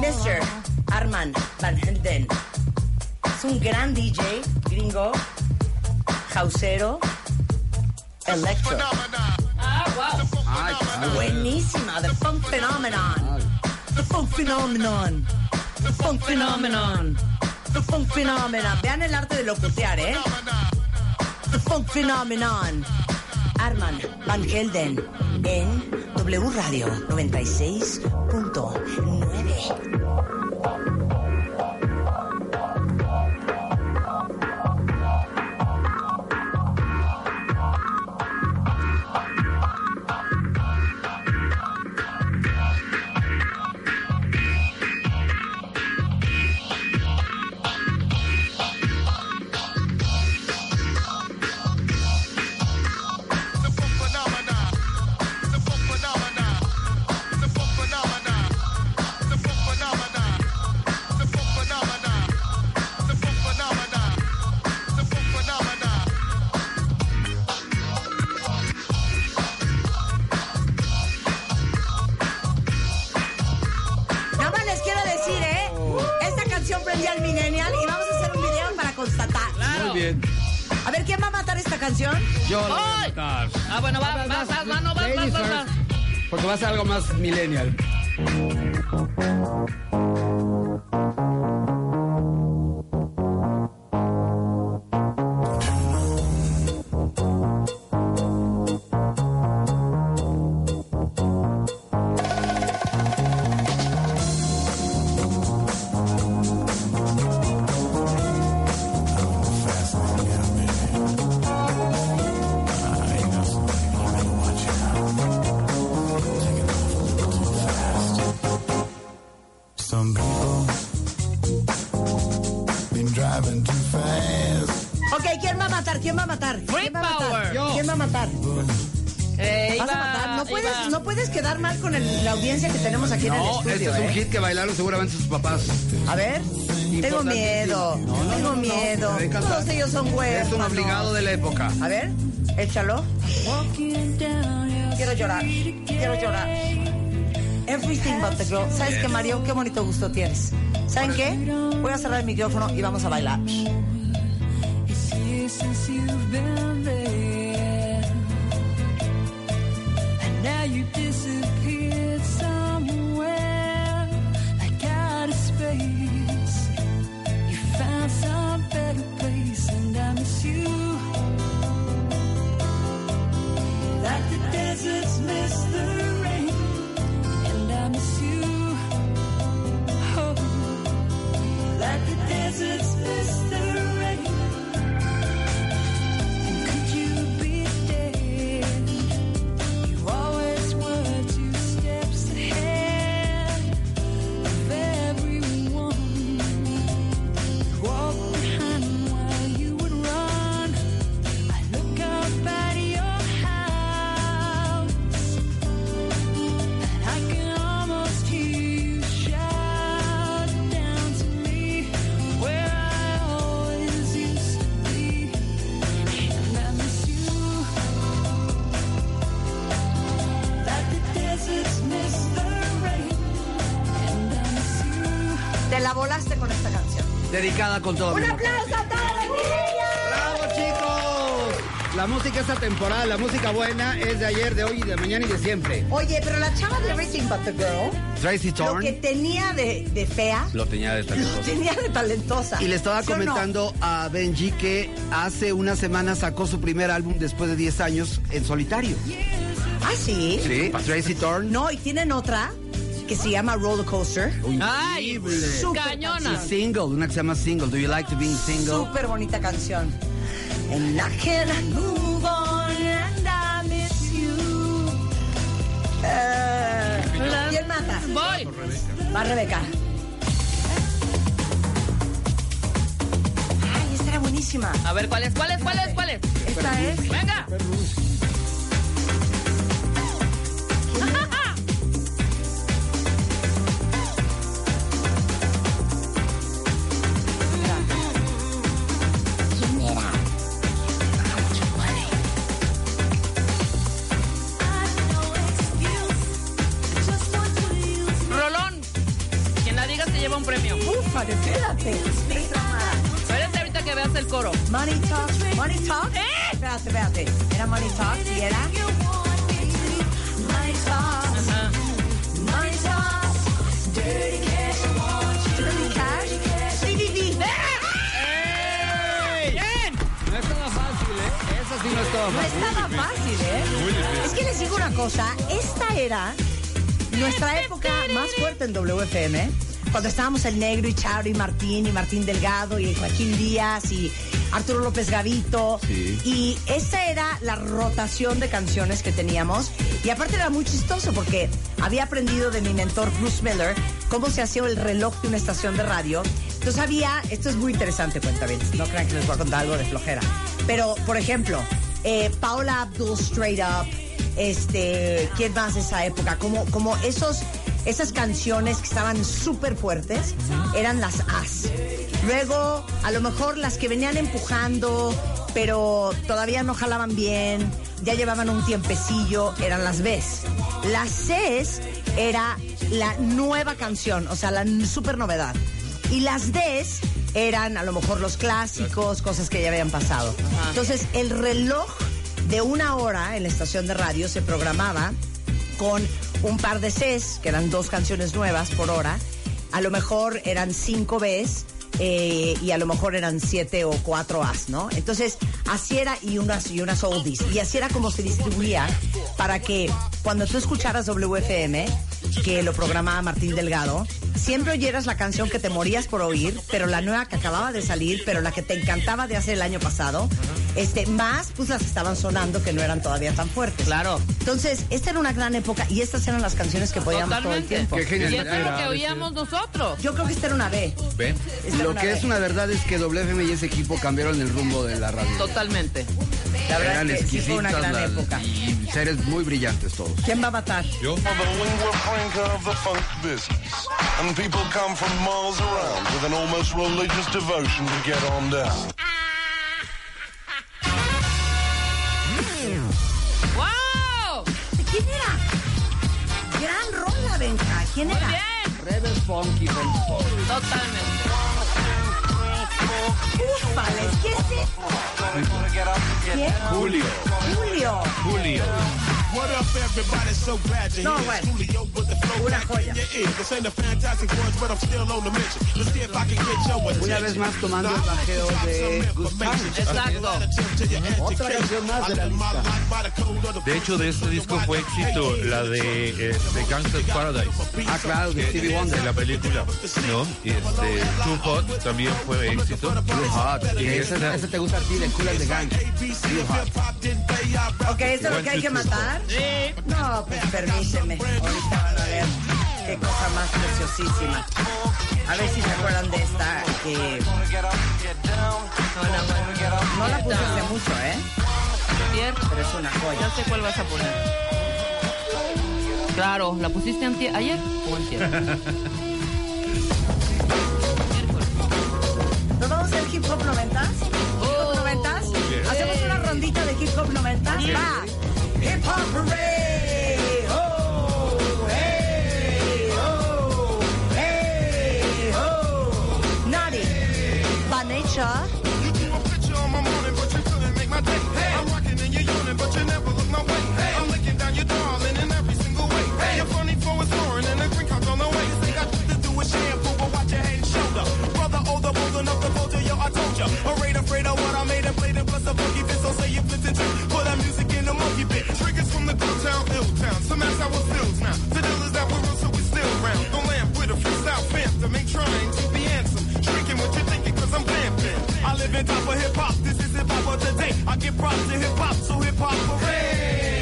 Mr. Armand Van Helden. Es un gran DJ gringo, jausero, electro. Buenísima, The Funk Phenomenon. The Funk Phenomenon. The Funk Phenomenon. The Funk Phenomenon. Vean el arte de locutear, ¿eh? The Funk Phenomenon. Armand Van Helden en W Radio 96.9. Porque va a algo más millennial. Mal con el- la audiencia que tenemos aquí en el No, estudio. este es un ¿eh? hit que bailaron seguramente sus papás. A ver, tengo miedo, No, no, tengo no, no, miedo. cantar. Todos ellos son huérfanos. Es un obligado de la época. A ver, échalo. Quiero llorar, quiero llorar. Everything but the girl. ¿Sabes qué, Mario? Qué bonito gusto tienes. ¿Saben qué? Voy a cerrar el micrófono y vamos a bailar. It's years since you've been Dedicada con todo ¡Un aplauso a todos los niños! ¡Bravo, chicos! La música es atemporal, la música buena es de ayer, de hoy, de mañana y de siempre. Oye, pero la chava de Everything But the Girl, Tracy lo Thorn que tenía de, de fea, lo tenía de lo talentoso. tenía de talentosa. Y le estaba ¿Sí o no? comentando a Benji que hace una semana sacó su primer álbum después de 10 años en solitario. Ah, sí. Sí, Tracy Thorn. No, y tienen otra que se llama Roller Coaster. ¡Ay! ¡Cañona! Single, una que se llama Single. Do you like to be single? Súper bonita canción. And I cannot move on and I miss you. Eh, ¿Quién mata? Voy. Va Rebeca. Ay, esta era buenísima. A ver, ¿cuál es? ¿Cuál es? ¿Cuál es? ¿Cuál es? Esta es. ¡Venga! Fuerte en WFM, cuando estábamos el Negro y Charo y Martín y Martín Delgado y Joaquín Díaz y Arturo López Gavito. Sí. Y esa era la rotación de canciones que teníamos. Y aparte era muy chistoso porque había aprendido de mi mentor Bruce Miller cómo se hacía el reloj de una estación de radio. Entonces había, esto es muy interesante, cuenta bien, no crean que les voy a contar algo de flojera. Pero, por ejemplo, eh, Paula Abdul Straight Up, este, ¿quién más de esa época? Como, como esos, esas canciones que estaban súper fuertes, eran las As. Luego, a lo mejor las que venían empujando, pero todavía no jalaban bien, ya llevaban un tiempecillo, eran las Bs. Las Cs era la nueva canción, o sea, la super novedad. Y las Ds eran a lo mejor los clásicos, cosas que ya habían pasado. Entonces, el reloj de una hora en la estación de radio se programaba con un par de Cs, que eran dos canciones nuevas por hora. A lo mejor eran cinco Bs eh, y a lo mejor eran siete o cuatro As, ¿no? Entonces, así era y unas, y unas oldies. Y así era como se distribuía para que cuando tú escucharas WFM, que lo programaba Martín Delgado, siempre oyeras la canción que te morías por oír, pero la nueva que acababa de salir, pero la que te encantaba de hacer el año pasado, este, más pues las estaban sonando que no eran todavía tan fuertes. Claro. Entonces, esta era una gran época y estas eran las canciones que podíamos todo el tiempo. Qué genial. Y esto es lo Era, que oíamos nosotros. Yo creo que esta era una B. Era Lo que B. es una verdad es que WFM y ese equipo cambiaron el rumbo de la radio. Totalmente. La verdad Eran es que sí fue una exquisitas gran las- época. y seres muy brillantes todos. ¿Quién va a matar? Yo. The lingua franca of the funk business. And people come from miles around with an almost religious devotion to get on down. (laughs) ¡Wow! ¿Quién era? Gran rola, Benja. ¿Quién Muy era? bien. Rebel Funky Funk. Totalmente. Ufale, ¿qué es eso? ¿Quién? Julio. Julio. Julio. What up, everybody? So glad you're No, here. bueno. Julio with the flow Una back joya. in your ear. This ain't a fantastic words, but I'm still on the mission. Let's see if I can get your attention. Una vez más tomando el bajeo de Gustav. Exacto. Otra canción más de la lista. De hecho, de este disco fue éxito la de, eh, de Gangsta's Paradise. Ah, claro, de Stevie De Wonder. la película, ¿no? Y este, Too Hot también fue éxito. Too Hot. Y Ese, te gusta a ti, de Cool the Gang. Too Hot. Ok, ¿esto es lo que hay que matar? Sí. No, pues permíteme. Ahorita van a ver qué cosa más preciosísima. A ver si se acuerdan de esta que no la puse hace mucho, ¿eh? Ayer. Pero es una joya. Ya sé cuál vas a poner. Claro, ¿la pusiste ayer o antier? (laughs) ¿Nos vamos a hacer hip hop noventas? ¿Hip hop noventas? ¿Hacemos una rondita de hip hop noventas? ¡Va! Hip Hop Hooray! Oh, hey, oh, hey, oh. Naughty by nature. You a picture on my morning, but you couldn't make my day. Hey. I'm rocking and you're yawning, but you never look my way. Hey. I'm looking down your darling in every single way. Hey. Funny and a green on the way. You think I to do a shampoo, but watch your head and shoulder. Brother older, bold enough to to yo, I told ya. Afraid of what I made and played and plus a boogie you bit. Triggers from the good town, ill town. Some that's how it feels now. The deal is that we're real, so we still round. Don't lamp with a freestyle phantom. Ain't trying to be handsome. Drinking what you're thinking, cause I'm vamping. I live in top of hip hop. This is hip hop of today. I get props to hip hop, so hip hop parade.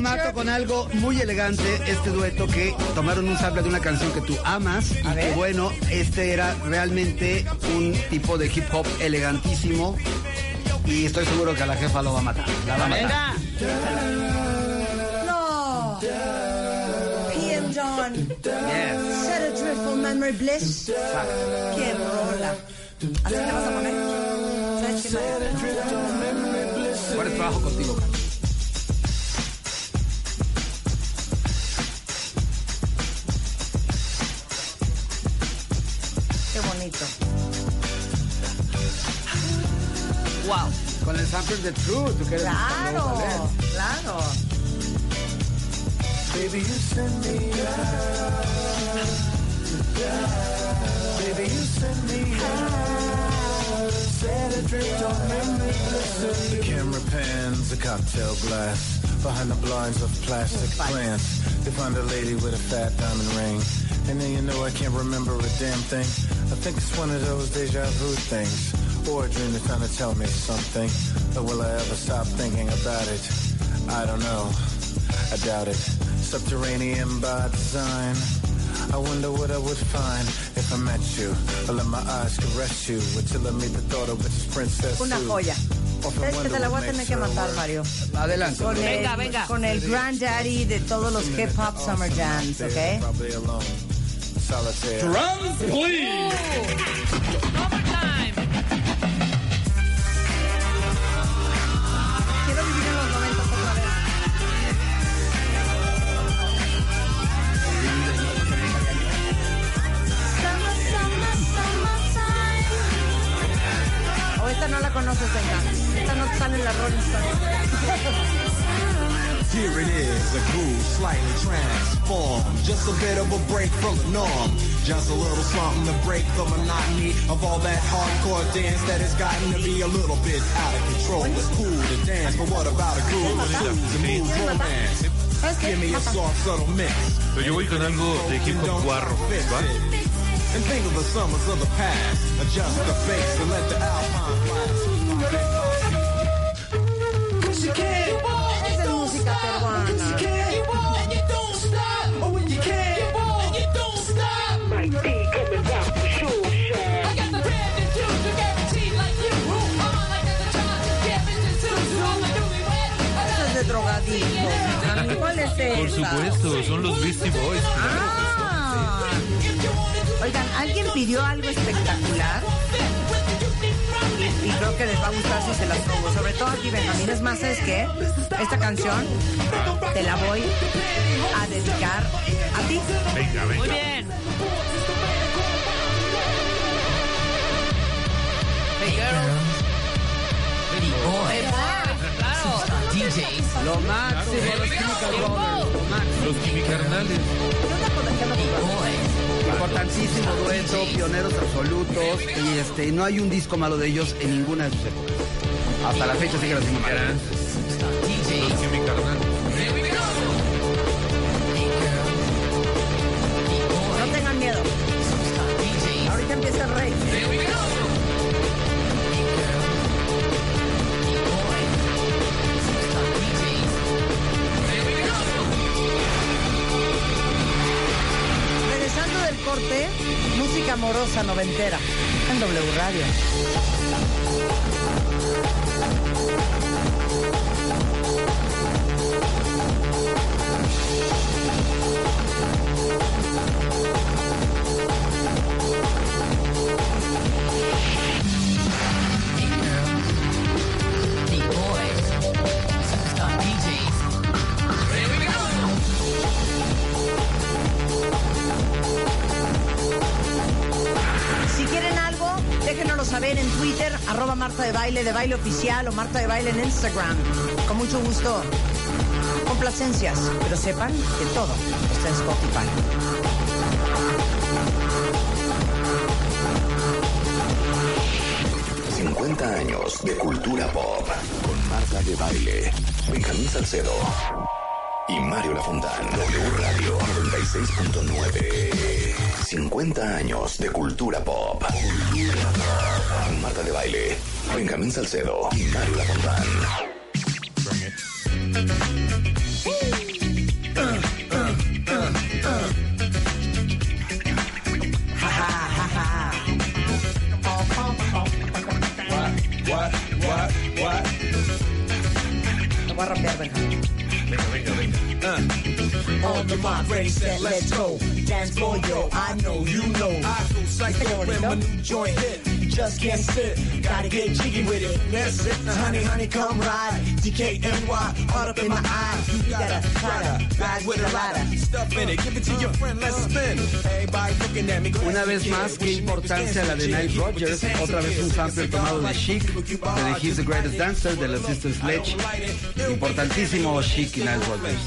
Mato con algo muy elegante este dueto que tomaron un sample de una canción que tú amas y que bueno, este era realmente un tipo de hip hop elegantísimo y estoy seguro que a la jefa lo va a matar. La va a matar. No. PM Dawn. Set adrift for memory bliss. Qué rola. ¿Así le vas a poner? ¿Sabes qué? Buen trabajo contigo. Carlos. Bonito. Wow. Con el sample de True, tú que eres Claro, claro. Baby, you send me out. Baby, you send me out. Set a drink on memory bliss. The camera pans a cocktail glass. Behind the blinds of plastic plants. They find a lady with a fat diamond ring. And then you know I can't remember a damn thing. I think it's one of those deja vu things. Or a dream that's trying to tell me something. But will I ever stop thinking about it? I don't know. I doubt it. Subterranean by design. I wonder what I would find if I met you. I let my eyes caress you until I meet the thought of which is princess. Una joya. ¿Sabes que te la voy a tener que matar. Mario? Adelante. Con el, Venga, venga. Con el granddaddy de todos los hip hop summer jams, ¿ok? Drums, please. Overtime. Quiero vivir en los 90 otra vez. O esta no la conoces, venga. Here it is, a groove slightly transformed. Just a bit of a break from the norm. Just a little something to break the monotony of all that hardcore dance that has gotten to be a little bit out of control. It's cool to dance, but what about a groove? Blues and move romance. Give me a soft, subtle mix. Pero yo voy con algo de hip hop guarro, ¿va? And think of the summers of the past. Adjust the bass and let the alpine blast. Esa es es? Por supuesto, son los Beastie Boys. Ah. Oigan, ¿alguien pidió algo espectacular? Y creo que les va a gustar si se las pongo. Sobre todo aquí, Benjamín. Es más, ¿sabes qué? Esta canción te la voy a dedicar a ti. Venga, venga. Muy bien. Hey girl. Hey boy. Claro. Lo máximo, los Chemical. Los quimicarnales. Importantísimo dueto, pioneros absolutos y este no hay un disco malo de ellos en ninguna de sus épocas. Hasta la fecha siguen haciendo mal. Música amorosa noventera en W Radio. Déjenoslo saber en Twitter, arroba Marta de Baile, de Baile Oficial o Marta de Baile en Instagram. Con mucho gusto. complacencias, pero sepan que todo está en Spotify. 50 años de cultura pop con Marta de Baile, Benjamín Salcedo y Mario Lafontán. W Radio 96.9. 50 años de cultura pop. Marta de Baile, Benjamín Salcedo y Mario Lafontán. What. Venga, venga, venga. On the mark, ready, set, let's go. Dance for yo, I know, you know. I go psycho when my new joint hit. You Just can't sit, gotta get jiggy with it. That's it, now honey, honey, come ride. DKNY, hard up in my eye. You gotta try to ride with a ladder. Stuff in it, give it to your friend, let's spin. Everybody looking at me. Una vez más, qué importancia la de Nile Rodgers. Otra vez un sample tomado de Chic, de He's the Greatest Dancer, de la Sister Sledge. Importantísimo Chic y Nile Rodgers.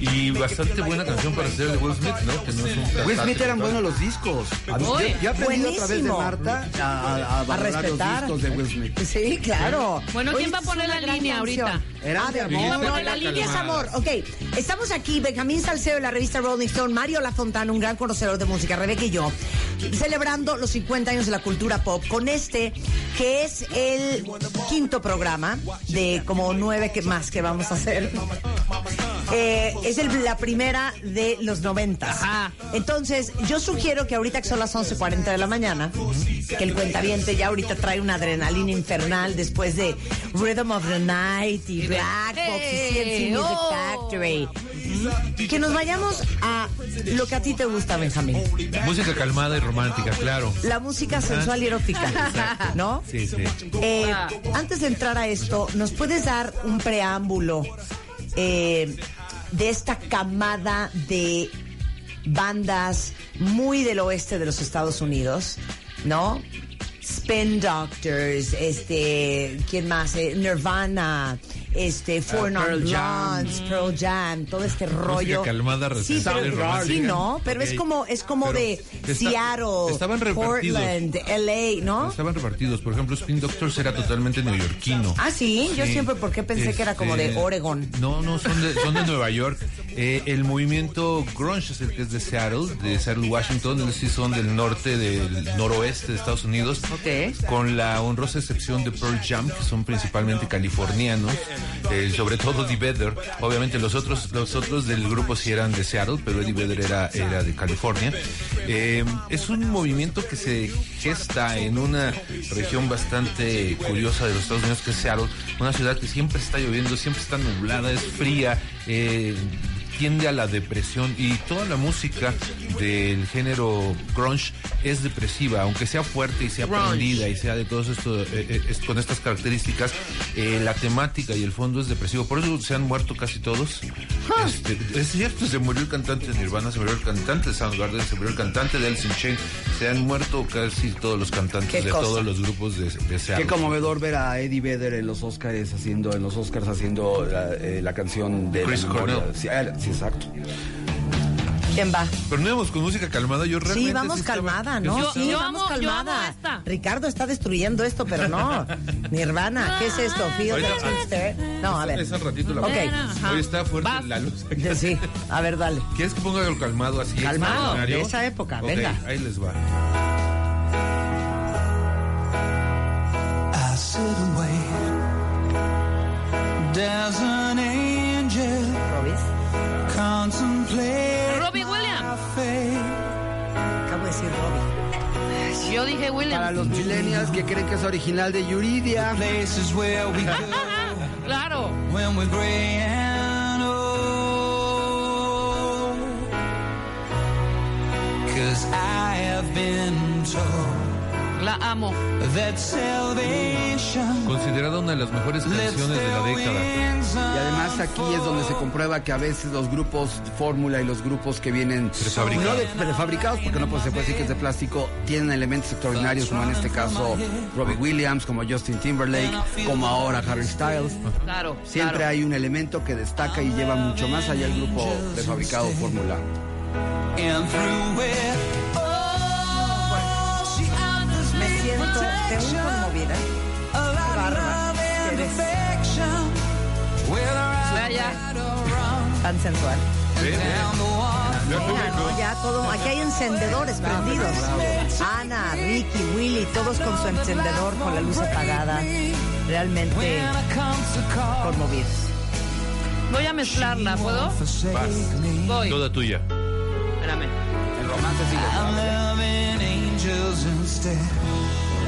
Y bastante buena canción para hacer de Will Smith, ¿no? Que no es un Will Smith eran ¿no? buenos los discos. Yo, yo he aprendido a través de. Marta a, respetar. De Will Smith. Sí, claro. Bueno, ¿quién Oye, va a poner la línea canción. ahorita? Eran Ah, de amor. amor. Poner la línea es amor. Ok, estamos aquí, Benjamín Salcedo de la revista Rolling Stone, Mario Lafontana, un gran conocedor de música, Rebeca y yo, celebrando los 50 años de la cultura pop con este, que es el quinto programa de como nueve que más que vamos a hacer. Eh, es el- la primera de los noventas. Entonces, yo sugiero que ahorita que son las 11.40 de la mañana, que el cuentaviente ya ahorita trae una adrenalina infernal después de Rhythm of the Night y Black Box y CNC Music oh. Factory. Que nos vayamos a lo que a ti te gusta, Benjamín. Música calmada y romántica, claro. La música sensual y erótica, ¿no? Sí, sí. Eh, antes de entrar a esto, ¿nos puedes dar un preámbulo eh, de esta camada de bandas muy del oeste de los Estados Unidos, ¿no? Spin Doctors, este, ¿quién más? Eh, Nirvana, este, Four Non Pearl Jam. Pearl Jam, todo este rollo. calmada, sí, pero, sí, no, pero es Ok. como, es como Pero de está- Seattle, estaban repartidos. Portland, LA, ¿no? Estaban repartidos. Por ejemplo, Spin Doctors era totalmente neoyorquino. Ah, sí, yo Sí. siempre porque pensé que era como de Este, Oregon. No, no, son de, son de Nueva York. Eh, el movimiento grunge es el que es de Seattle, de Seattle, Washington. Ellos sí son del norte, del noroeste de Estados Unidos. Con la honrosa excepción de Pearl Jam, que son principalmente californianos. Eh, sobre todo Eddie Vedder. Obviamente los otros, los otros del grupo sí eran de Seattle, pero Eddie Vedder era, era de California. Eh, es un movimiento que se gesta en una región bastante curiosa de los Estados Unidos, que es Seattle, una ciudad que siempre está lloviendo, siempre está nublada, es fría, eh, tiende a la depresión y toda la música del género grunge es depresiva, aunque sea fuerte y sea Grunge. prendida y sea de todos estos eh, eh, es- con estas características, eh, la temática y el fondo es depresivo. Por eso se han muerto casi todos. Este, es cierto, se murió el cantante de Nirvana, se murió el cantante de Soundgarden, se murió el cantante de Alice in Chains, se han muerto casi todos los cantantes Qué de cosa. todos los grupos de, de Seattle. Qué conmovedor ver a Eddie Vedder en los Oscars haciendo, en los Oscars haciendo la, eh, la canción de Chris. Cornell. Sí, ah, sí, exacto. ¿Quién va? Pero no íbamos con música calmada, yo realmente... Sí, vamos calmada, ¿no? sí vamos amo- yo calmada. amo esta. Ricardo está destruyendo esto, pero no. (laughs) Nirvana, ¿qué es esto? Feel Ahorita- Twister. No, a ver. Es al ratito la Ok. Hoy está fuerte la luz. Sí, a ver, dale. ¿Quieres que ponga algo calmado así? Calmado, de esa época, venga. Ahí les va. I sit and wait. There's an Yo dije Williams. Para los millennials que creen que es original de Yuridia. Places where we go (laughs) Claro. Cause I have been told La amo. Considerada una de las mejores canciones de la década. Y además aquí es donde se comprueba que a veces los grupos fórmula y los grupos que vienen Prefabricados. no de prefabricados, porque no pues, se puede decir que es de plástico, tienen elementos extraordinarios, como en este caso Robbie Williams, como Justin Timberlake, como ahora Harry Styles. Claro. Siempre claro. hay un elemento que destaca y lleva mucho más allá el grupo prefabricado fórmula. Siento de un conmovida. Qué bárbara. que eres Vea ya. tan sensual. Público. no, ya todo. Aquí hay encendedores prendidos. Ana, Ricky, Willy, todos con su encendedor, con la luz apagada. Realmente conmovidos. Voy a mezclarla, ¿puedo? Vas. Voy. Toda tuya. Espérame. El romance sigue.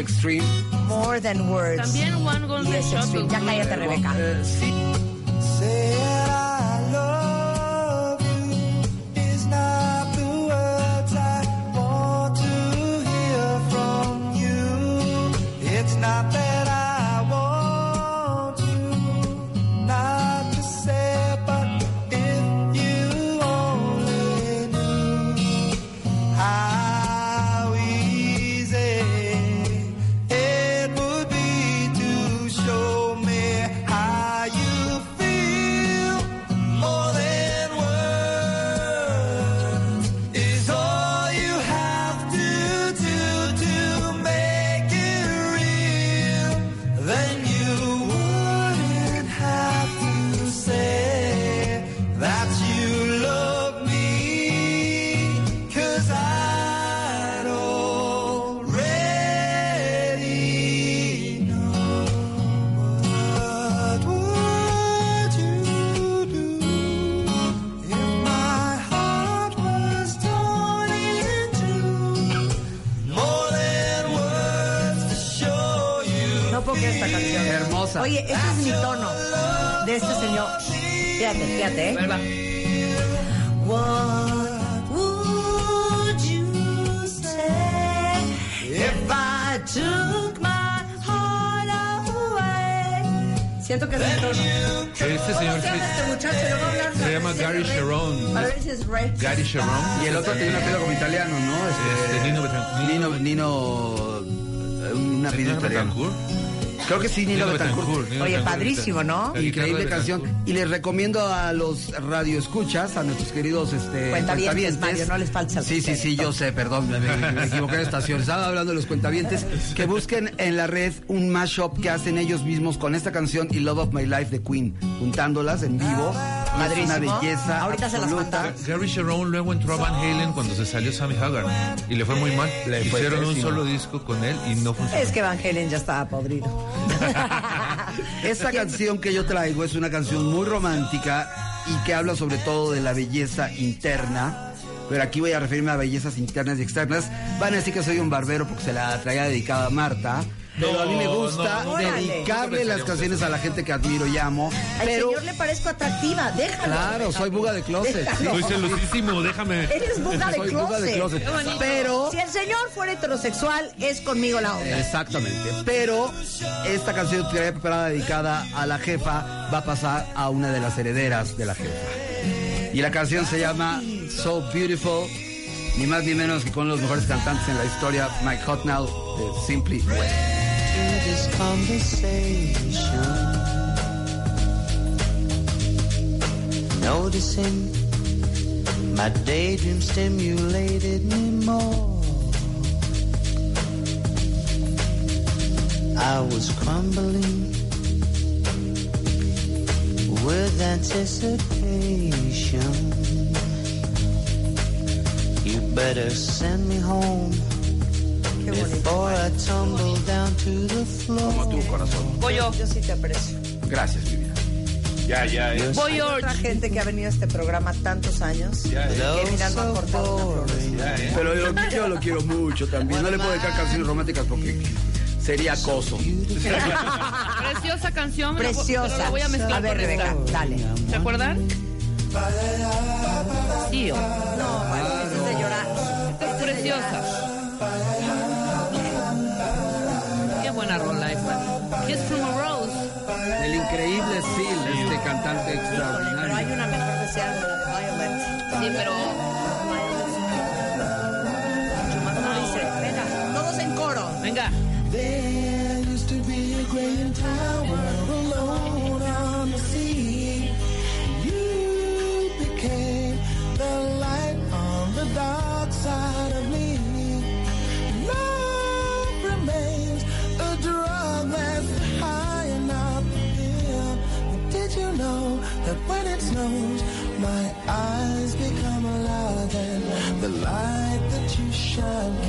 extreme. More than words. También One Golden. Shot. Ya cállate, Rebeca. Eh, sí. Fíjate, fíjate. ¿eh? A ver, va. What would you say if I took my heart away? Siento que es tono. Este señor ¿Cómo se llama este muchacho? A hablar se llama Gary Sharon. A ver si es Ray. Gary Sharon. Y el otro tiene un apellido como italiano, ¿no? Este, Nino Betancourt. Nino, Nino, eh, ¿Nino italiano. Betancourt? Creo que sí, Nino Nino Betancourt. Oye, Betancourt. padrísimo, ¿no? Increíble canción. Y les recomiendo a los radioescuchas, a nuestros queridos este, Cuentavientes, Mario, no les faltes al Sí, sí, sí, yo sé, perdón, me, me- me equivoqué de estación. Estaba hablando de los cuentavientes. Que busquen en la red un mashup que hacen ellos mismos con esta canción y Love of My Life de Queen, juntándolas en vivo. Es una belleza Ahorita se las mandamos. Gary Sharon luego entró a Van Halen cuando se salió Sammy Hagar y le fue muy mal. Le Hicieron un solo disco con él y no funcionó. Es que Van Halen ya estaba podrido. (laughs) Esta canción que yo traigo es una canción muy romántica y que habla sobre todo de la belleza interna. Pero aquí voy a referirme a bellezas internas y externas. Van a decir que soy un barbero porque se la traía dedicada a Marta. Pero a mí me gusta no, no, dedicarle las canciones a la gente que admiro y amo. Al Pero señor le parezco atractiva, déjalo. Claro, soy buga de closet. Déjalo. Soy celosísimo, déjame. Eres buga de Soy closet. buga de closet. Qué bonito. Pero Si el señor fuera heterosexual, es conmigo la onda. Exactamente. Pero esta canción que traía preparada dedicada a la jefa va a pasar a una de las herederas de la jefa. Y la canción se llama So Beautiful, ni más ni menos que con los mejores cantantes en la historia, Mike Hotnell de Simply This conversation. Noticing my daydream stimulated me more. I was crumbling with anticipation. You better send me home before I tumble down to the floor. Como tu corazón. Voy yo. Yo sí te aprecio. Gracias, mi vida. Ya, ya, es. Voy yo. otra gente que ha venido a este programa tantos años Ya, que mira, no ha cortado ya. Pero yo, yo lo quiero mucho también. No le puedo dedicar canciones románticas porque sería acoso. (laughs) Preciosa canción. Preciosa. pero la voy a mezclar A ver, con Rebeca, esta. dale. ¿Se acuerdan? Sí. No, bueno, eso es de llorar. esta es preciosa. Kiss from a Rose. El increíble Seal, este cantante Pero hay extraordinario. una mejor que se llama la de Violet. Sí, pero Mucho más no dice. Venga, todos en coro. venga. There used to be a that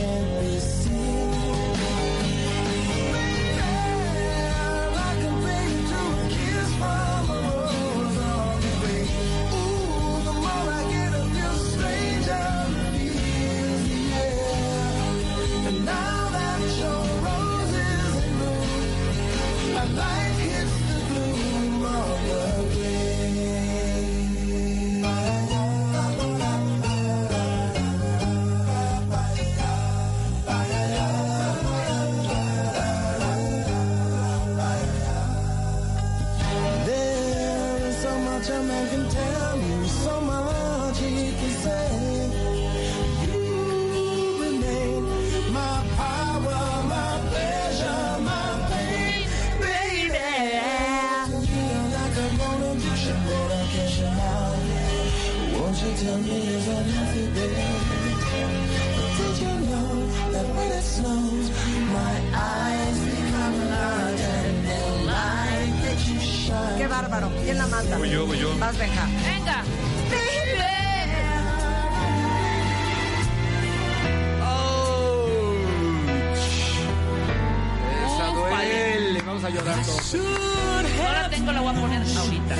Voy yo, voy yo. Vas, Benja. Venga. Esa duele. Vamos a llorar todos. No la tengo, la voy a poner ahorita.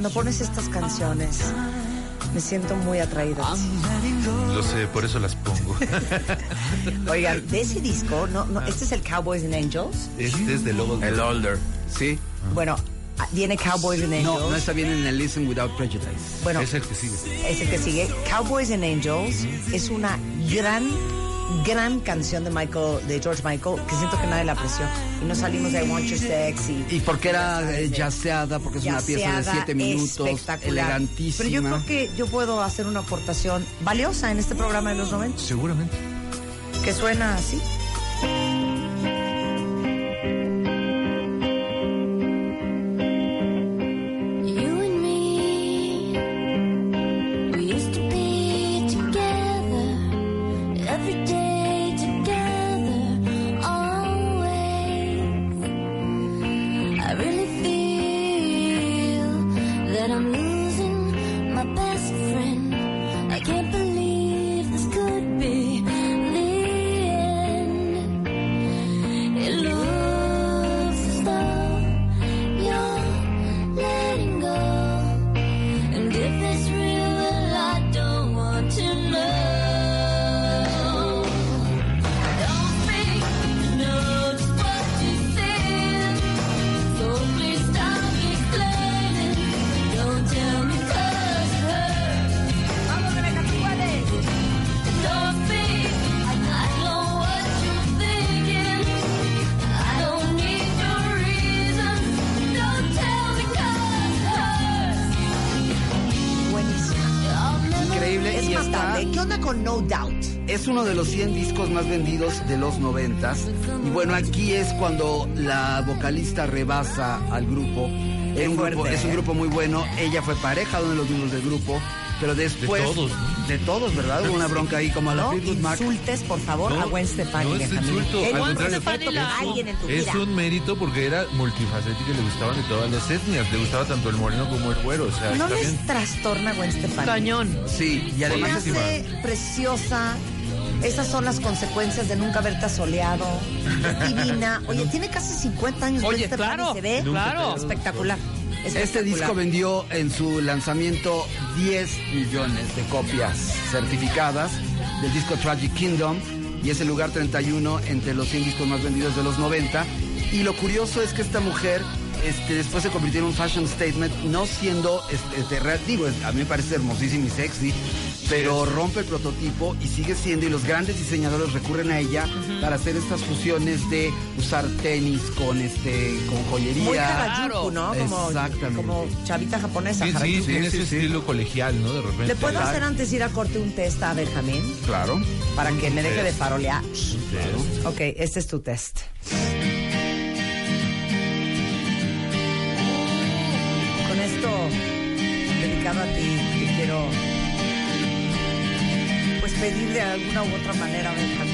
Cuando pones estas canciones, me siento muy atraída. Lo sé, por eso las pongo. (laughs) Oigan, de ese disco, no, no, este es el Cowboys and Angels. Este es de Lobos. El Older. Sí. Bueno, ah, viene Cowboys and Angels. No, no está bien en el Listen Without Prejudice. Bueno, Es el que sigue. es el que sigue. Cowboys and Angels es una gran, gran canción de Michael, de George Michael, que siento que nadie la apreció. Y no salimos de I Want Your Sex y... Porque era eh, jazzeada, porque es una pieza de Yaceada, siete minutos, espectacular. elegantísima. Pero yo creo que yo puedo hacer una aportación valiosa en este programa de los 90, Seguramente. que suena así. No Doubt? Es uno de los 100 discos más vendidos de los 90 Y bueno, aquí es cuando la vocalista rebasa al grupo. Es un, grupo, es un ¿eh? grupo muy bueno. Ella fue pareja de uno de los miembros del grupo. Pero después. De todos, ¿no? De todos, ¿verdad? Hubo una bronca ahí como a la No Fleetwood Mac. insultes, por favor, No, a Gwen Stefani. no es insulto, al contrario. la- alguien en tu Es vida. un mérito porque era multifacético y le gustaban de todas las etnias. Le gustaba tanto el moreno como el güero. O sea, ¿No les bien. trastorna Gwen Stefani? Cañón. Sí, y además. Hace preciosa. Esas son las consecuencias de nunca haberte asoleado. Divina. (laughs) Oye, tiene casi 50 años. Oye, Gwen Stefani, claro, Se ve claro. espectacular. Este disco vendió en su lanzamiento 10 millones de copias certificadas del disco Tragic Kingdom y es el lugar 31 entre los 100 discos más vendidos de los 90. Y lo curioso es que esta mujer este, después se convirtió en un fashion statement, no siendo, este, este, digo, a mí me parece hermosísima y sexy, pero rompe el prototipo y sigue siendo, y los grandes diseñadores recurren a ella para hacer estas fusiones de usar tenis con este con joyería. Muy Harajuku, ¿no? Como, Exactamente. como chavita japonesa. Sí, sí, tiene ese estilo colegial, ¿no? De repente. ¿Le puedo hacer antes ir a corte un test a Benjamín? Claro. Para que me deje de farolear. Claro. Ok, este es tu test. Con esto, dedicado a ti, te quiero pues pedir de alguna u otra manera, Benjamín,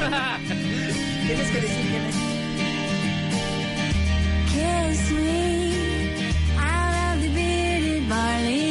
(laughs) Tienes que decir. Kiss me out of the bearded barley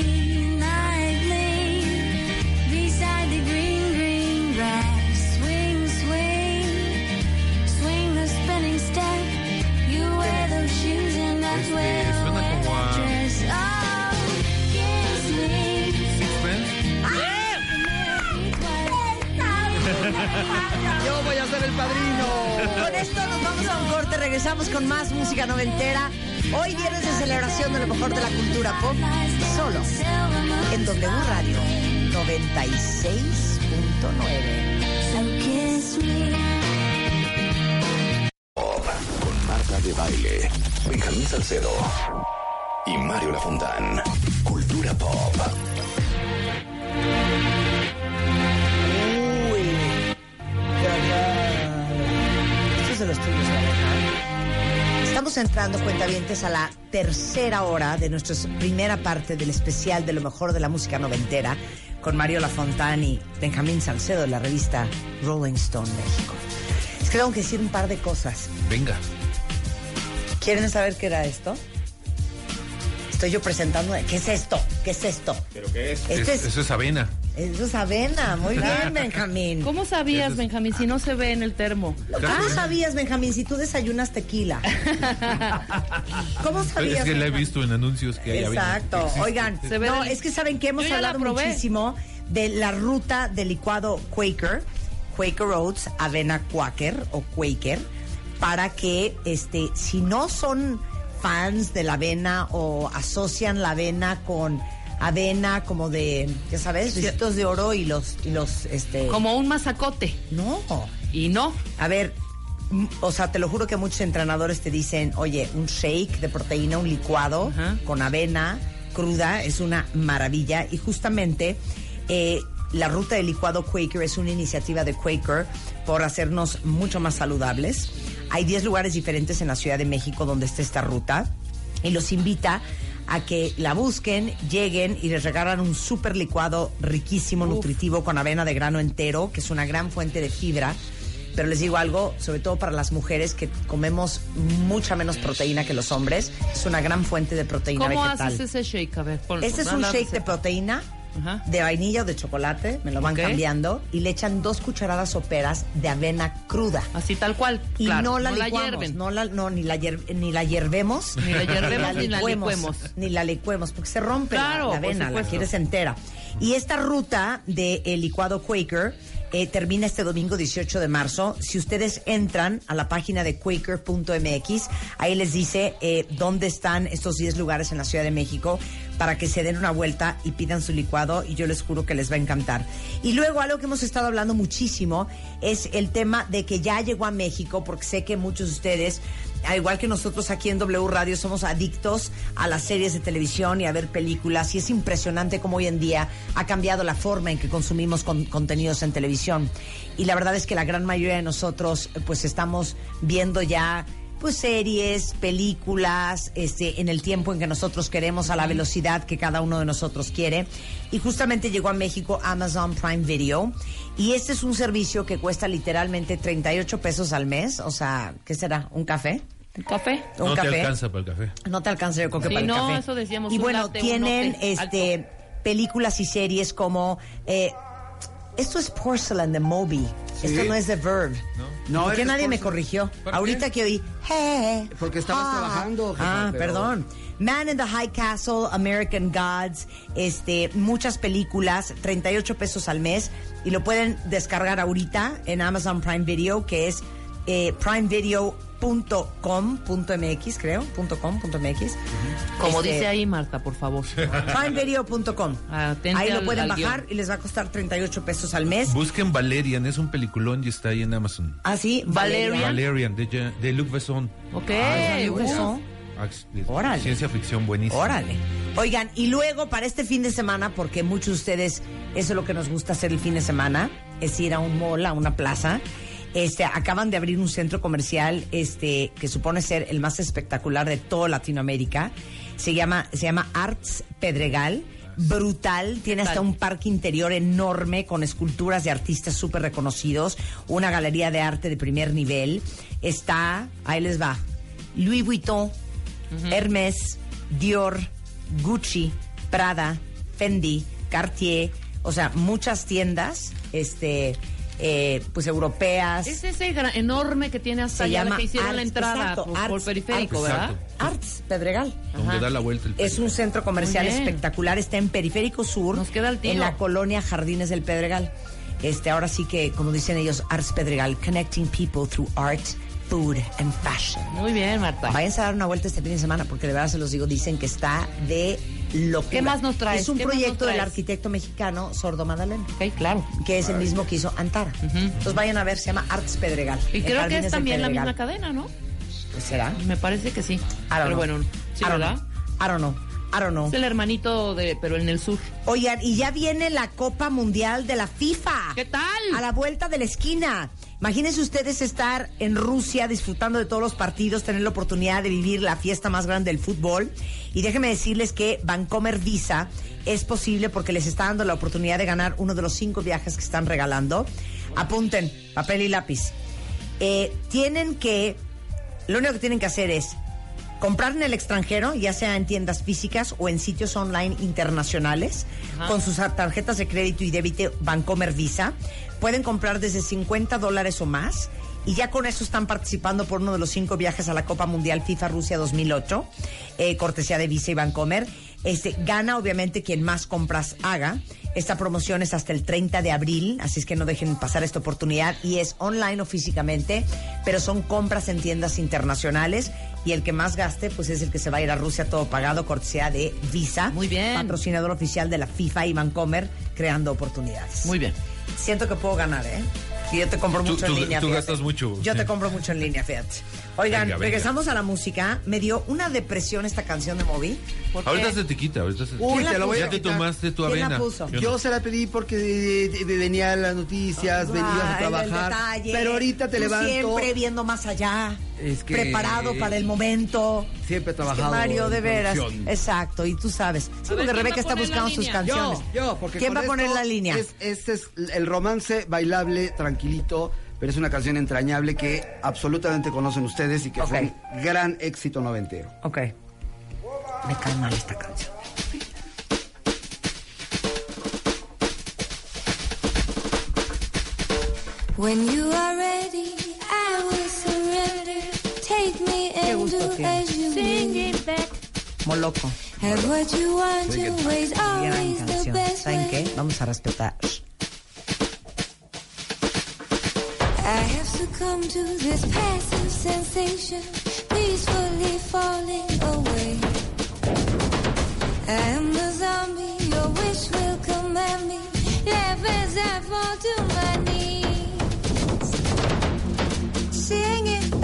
padrino. Con esto nos vamos a un corte, regresamos con más música noventera. Hoy viernes de celebración de lo mejor de la cultura pop, solo en W Radio 96.9. So kiss me. Pop con Marta de Baile, Benjamín Salcedo y Mario Lafontán. Cultura Pop. De los tuyos, ¿verdad? Estamos entrando, cuentavientes, a la tercera hora de nuestra primera parte del especial de lo mejor de la música noventera con Mario Lafontán y Benjamín Salcedo de la revista Rolling Stone México. Es que tengo que decir un par de cosas. Venga. ¿Quieren saber qué era esto? Estoy yo presentando. ¿Qué es esto? ¿Qué es esto? ¿Pero qué es? Este Es- es, eso es avena. Eso es avena. Muy (laughs) bien, Benjamín. ¿Cómo sabías, Benjamín, si no se ve en el termo? ¿Cómo sabías, Benjamín, si tú desayunas tequila? (laughs) ¿Cómo sabías? Es que la he visto en anuncios que hay. Exacto. Oigan, Se ve no, del- es que saben que hemos Yo hablado muchísimo de la ruta del licuado Quaker, Quaker Oats, avena Quaker o Quaker, para que este, si no son fans de la avena o asocian la avena con avena como de, ya sabes, ricitos de oro y los, y los, este. Como un mazacote. No. Y no. A ver, o sea, te lo juro que muchos entrenadores te dicen, oye, un shake de proteína, un licuado con avena cruda es una maravilla. Y justamente eh, la ruta del licuado Quaker es una iniciativa de Quaker por hacernos mucho más saludables. Hay 10 lugares diferentes en la Ciudad de México donde está esta ruta y los invita a que la busquen, lleguen y les regalan un súper licuado riquísimo, nutritivo, con avena de grano entero, que es una gran fuente de fibra. Pero les digo algo, sobre todo para las mujeres que comemos mucha menos proteína que los hombres, es una gran fuente de proteína ¿Cómo vegetal. haces ese shake? A ver, Este es un shake de proteína, Ajá. de vainilla o de chocolate, me lo van cambiando, y le echan dos cucharadas soperas de avena cruda. Así tal cual. Y claro, no la no licuamos, no, la, no ni, la hier- ni la hiervemos, Ni la (laughs) hiervemos, ni la licuemos. Ni la licuemos, porque se rompe la- Claro, la, por avena, la quieres entera. Y esta ruta del licuado Quaker eh, termina este domingo 18 de marzo. Si ustedes entran a la página de quaker.mx, ahí les dice eh, dónde están estos 10 lugares en la Ciudad de México para que se den una vuelta y pidan su licuado y yo les juro que les va a encantar. Y luego algo que hemos estado hablando muchísimo es el tema de que ya llegó a México, porque sé que muchos de ustedes, al igual que nosotros aquí en W Radio, somos adictos a las series de televisión y a ver películas y es impresionante cómo hoy en día ha cambiado la forma en que consumimos con- contenidos en televisión. Y la verdad es que la gran mayoría de nosotros pues estamos viendo ya pues series, películas, este, en el tiempo en que nosotros queremos, a la velocidad que cada uno de nosotros quiere. Y justamente llegó a México Amazon Prime Video. Y este es un servicio que cuesta literalmente 38 pesos al mes. O sea, ¿qué será? ¿Un café? ¿Un café? Un No café. te alcanza para el café. No te alcanza yo creo que Sí, para el no, café. eso decíamos, Y bueno, latte, tienen este películas y series como eh, esto es Porcelain de Moby. Esto no es de Verb. No, ¿Por qué nadie me corrigió? ¿Por Ahorita qué? que oí, hey. Porque estabas ah, trabajando, jefa, Ah, pero- perdón. Man in the High Castle, American Gods, este, muchas películas, 38 pesos al mes y lo pueden descargar ahorita en Amazon Prime Video, que es eh, primevideo.com.mx, creo, .com.mx. Como Este, dice ahí Marta, por favor. (laughs) primevideo.com. Atente Ahí lo al- pueden al bajar guion. y les va a costar 38 pesos al mes. Busquen Valerian, es un peliculón y está ahí en Amazon. Ah, sí, Valerian. Valerian, de, de Luc Besson. Ok. Ah, uh, eso. Ah, Órale. Ciencia ficción buenísima. Órale. Oigan, y luego para este fin de semana, porque muchos de ustedes, eso es lo que nos gusta hacer el fin de semana, es ir a un mall, a una plaza. Este, acaban de abrir un centro comercial, este, que supone ser el más espectacular de toda Latinoamérica. Se llama, se llama Arts Pedregal. Brutal, tiene hasta un parque interior enorme con esculturas de artistas súper reconocidos, una galería de arte de primer nivel. Está, ahí les va, Louis Vuitton, Hermes, Dior, Gucci, Prada, Fendi, Cartier, o sea, muchas tiendas, este, eh, pues europeas. Es ese gran- enorme que tiene hasta Se allá llama que hicieron la Arts, entrada exacto, por, periférico, Arts. ¿verdad? Exacto. Arts Pedregal. Donde Ajá. da la vuelta el Es un centro comercial espectacular, está en Periférico Sur, Nos queda el en la colonia Jardines del Pedregal. Este, ahora sí que, como dicen ellos, Arts Pedregal, connecting people through art, food and fashion. Muy bien, Marta. Váyanse a dar una vuelta este fin de semana porque de verdad se los digo, dicen que está de locura. ¿Qué más nos traes? Es un ¿Qué más proyecto del arquitecto mexicano Sordo Madalena. Ok, claro. Que es el mismo que hizo Antara. Entonces vayan a ver, se llama Arts Pedregal. Y creo que es también la misma cadena, ¿no? Pues será. Me parece que sí. Pero know. bueno, sí, I ¿verdad? know. I don't know. I don't know. Es el hermanito de, pero en el sur. Oigan, y ya viene la Copa Mundial de la FIFA. ¿Qué tal? A la vuelta de la esquina. Imagínense ustedes estar en Rusia disfrutando de todos los partidos, tener la oportunidad de vivir la fiesta más grande del fútbol. Y déjenme decirles que Vancomer Visa es posible porque les está dando la oportunidad de ganar uno de los cinco viajes que están regalando. Apunten, papel y lápiz. Eh, tienen que, lo único que tienen que hacer es comprar en el extranjero, ya sea en tiendas físicas o en sitios online internacionales, con sus tarjetas de crédito y débito Bancomer Visa. Pueden comprar desde 50 dólares o más. Y ya con eso están participando por uno de los cinco viajes a la Copa Mundial FIFA Rusia 2008, eh, cortesía de Visa y Bancomer. Este, gana obviamente quien más compras haga. Esta promoción es hasta el 30 de abril, así es que no dejen pasar esta oportunidad. Y es online o físicamente, pero son compras en tiendas internacionales. Y el que más gaste, pues es el que se va a ir a Rusia todo pagado, cortesía de Visa. Muy bien. Patrocinador oficial de la FIFA y Bancomer, creando oportunidades. Muy bien. Siento que puedo ganar, ¿eh? Y yo te compro Tú, mucho en tú- línea. tú fíjate. gastas mucho. Yo te compro mucho en línea, fíjate. Oigan, Venga, venga. regresamos a la música. Me dio una depresión esta canción de Moby. Ahorita se te quita, ahorita se te Uy, quita. te lo voy a Ya te tomaste tu ¿Quién la avena. puso? Yo se la pedí porque venía las noticias, veníamos a Ay, el trabajar. detalle. Pero ahorita te Tú levanto. Siempre viendo más allá. Es que- preparado para el momento. Siempre he Es que trabajado. Mario, de veras. producción. Exacto, y tú sabes. Sí, porque ¿quién Rebeca a está la buscando sus canciones. Yo, yo, porque ¿Quién va a poner la línea? Es, este es el romance bailable, tranquilito, pero es una canción entrañable que absolutamente conocen ustedes y que fue un gran éxito noventero. Ok. Me cae mal esta canción. When you are ready, I will surrender. Take me Qué and gusto do as you Sing it back. Moloco. Have what you want always the canción. best ¿Saben way. qué? Vamos a respetar. I have succumbed to this passive sensation, peacefully falling away. I am the zombie, your wish will command me. Laugh as I fall to my knees. Sing it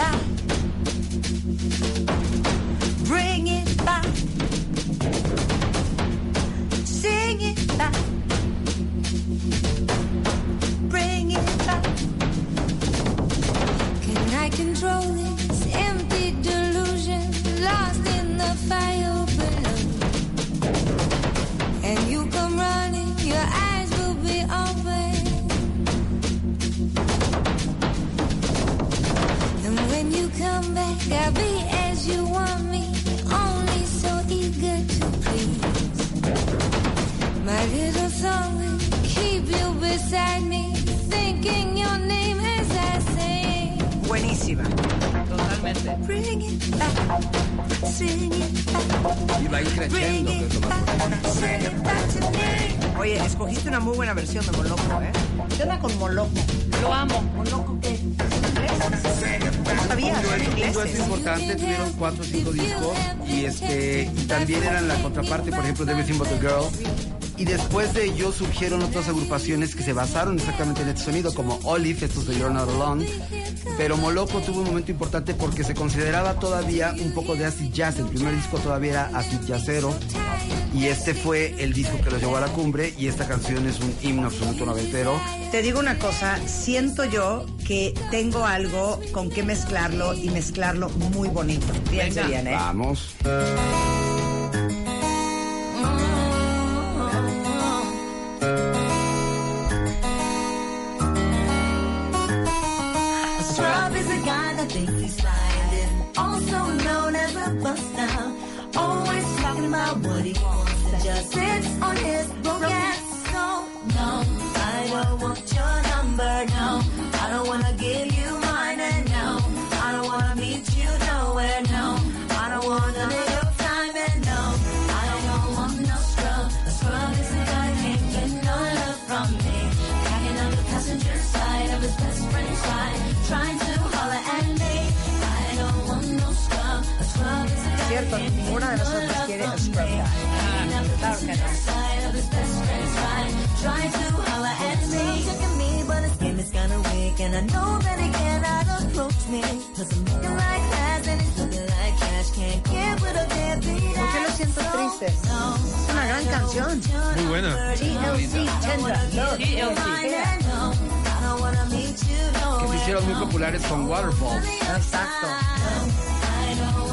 Buenísima. Totalmente. Bring it back, sing it back. Y va a ir creciendo, que es lo más Sing it back to me. Oye, escogiste una muy buena versión de Moloco, ¿eh? ¿Qué onda con Moloco? Lo amo. ¿Moloco sabía, Un dueto, importante, tuvieron cuatro o cinco discos y este y también eran la contraparte, por ejemplo, de Everything But the Girl. Y después de ellos surgieron otras agrupaciones que se basaron exactamente en este sonido, como Olive, estos de You're Not Alone. Pero Moloco tuvo un momento importante porque se consideraba todavía un poco de acid jazz. El primer disco todavía era acid jazzero. Y este fue el disco que los llevó a la cumbre. Y esta canción es un himno absoluto noventero. Te digo una cosa, siento yo que tengo algo con que mezclarlo y mezclarlo muy bonito. Fíjense Venga. bien, ¿eh? Vamos. Known as. Always talking about what he wants and just sits on his broke ass. So, no, I don't want your number, no. I don't wanna give you ass and he's looking like cash. Can't get with a deadbeat ¿Por qué lo siento triste? Es una gran canción. Muy buena. TLC, Tender Love. TLC. Que se hicieron muy populares con Waterfalls. Exacto.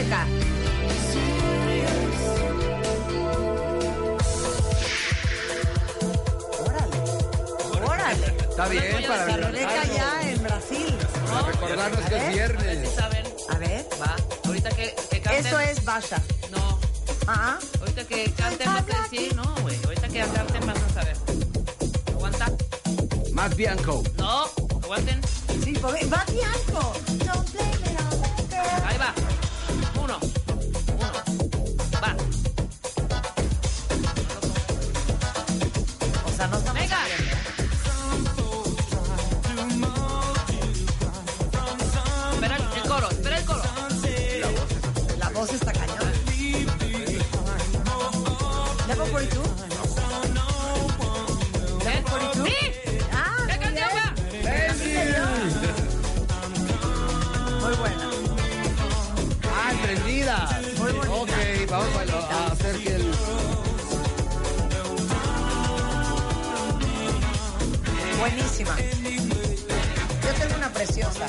Rebeca. Órale. Está bien no para ver. Rebeca ya en Brasil. ¿no? recordarnos que es viernes. A ver, si saben. A ver. Va. Ahorita que, que canten. Eso es Basha. No. Ah. Ahorita que canten más sí, no, güey. Ahorita que canten más a saber. Aguanta. Matt Bianco. No, aguanten. Sí, porque Matt Bianco. Yo tengo una preciosa.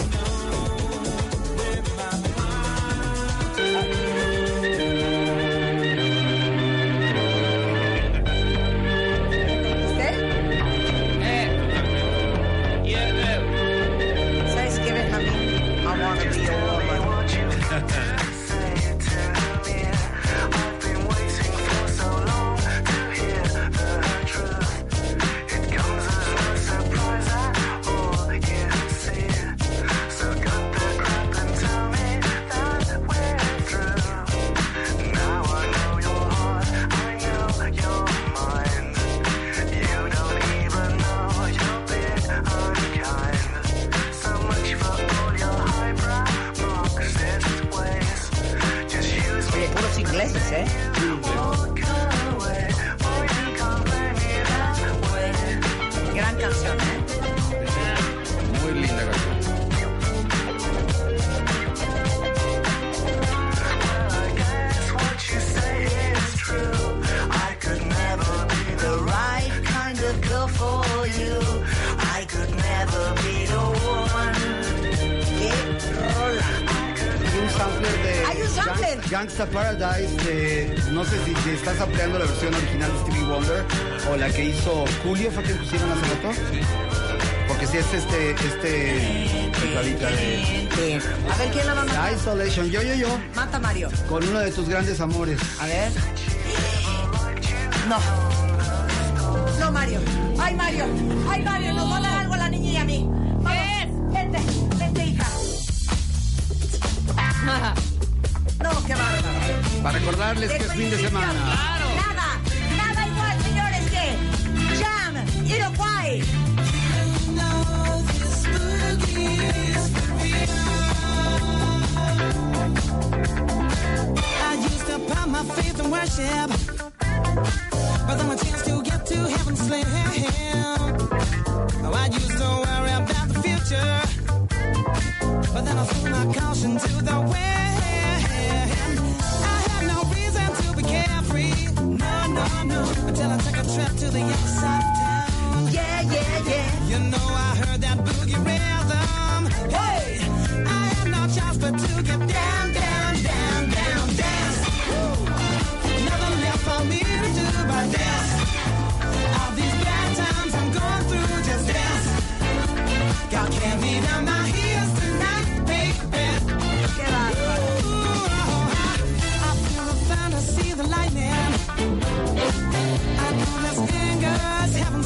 Con uno de tus grandes amores. A ver.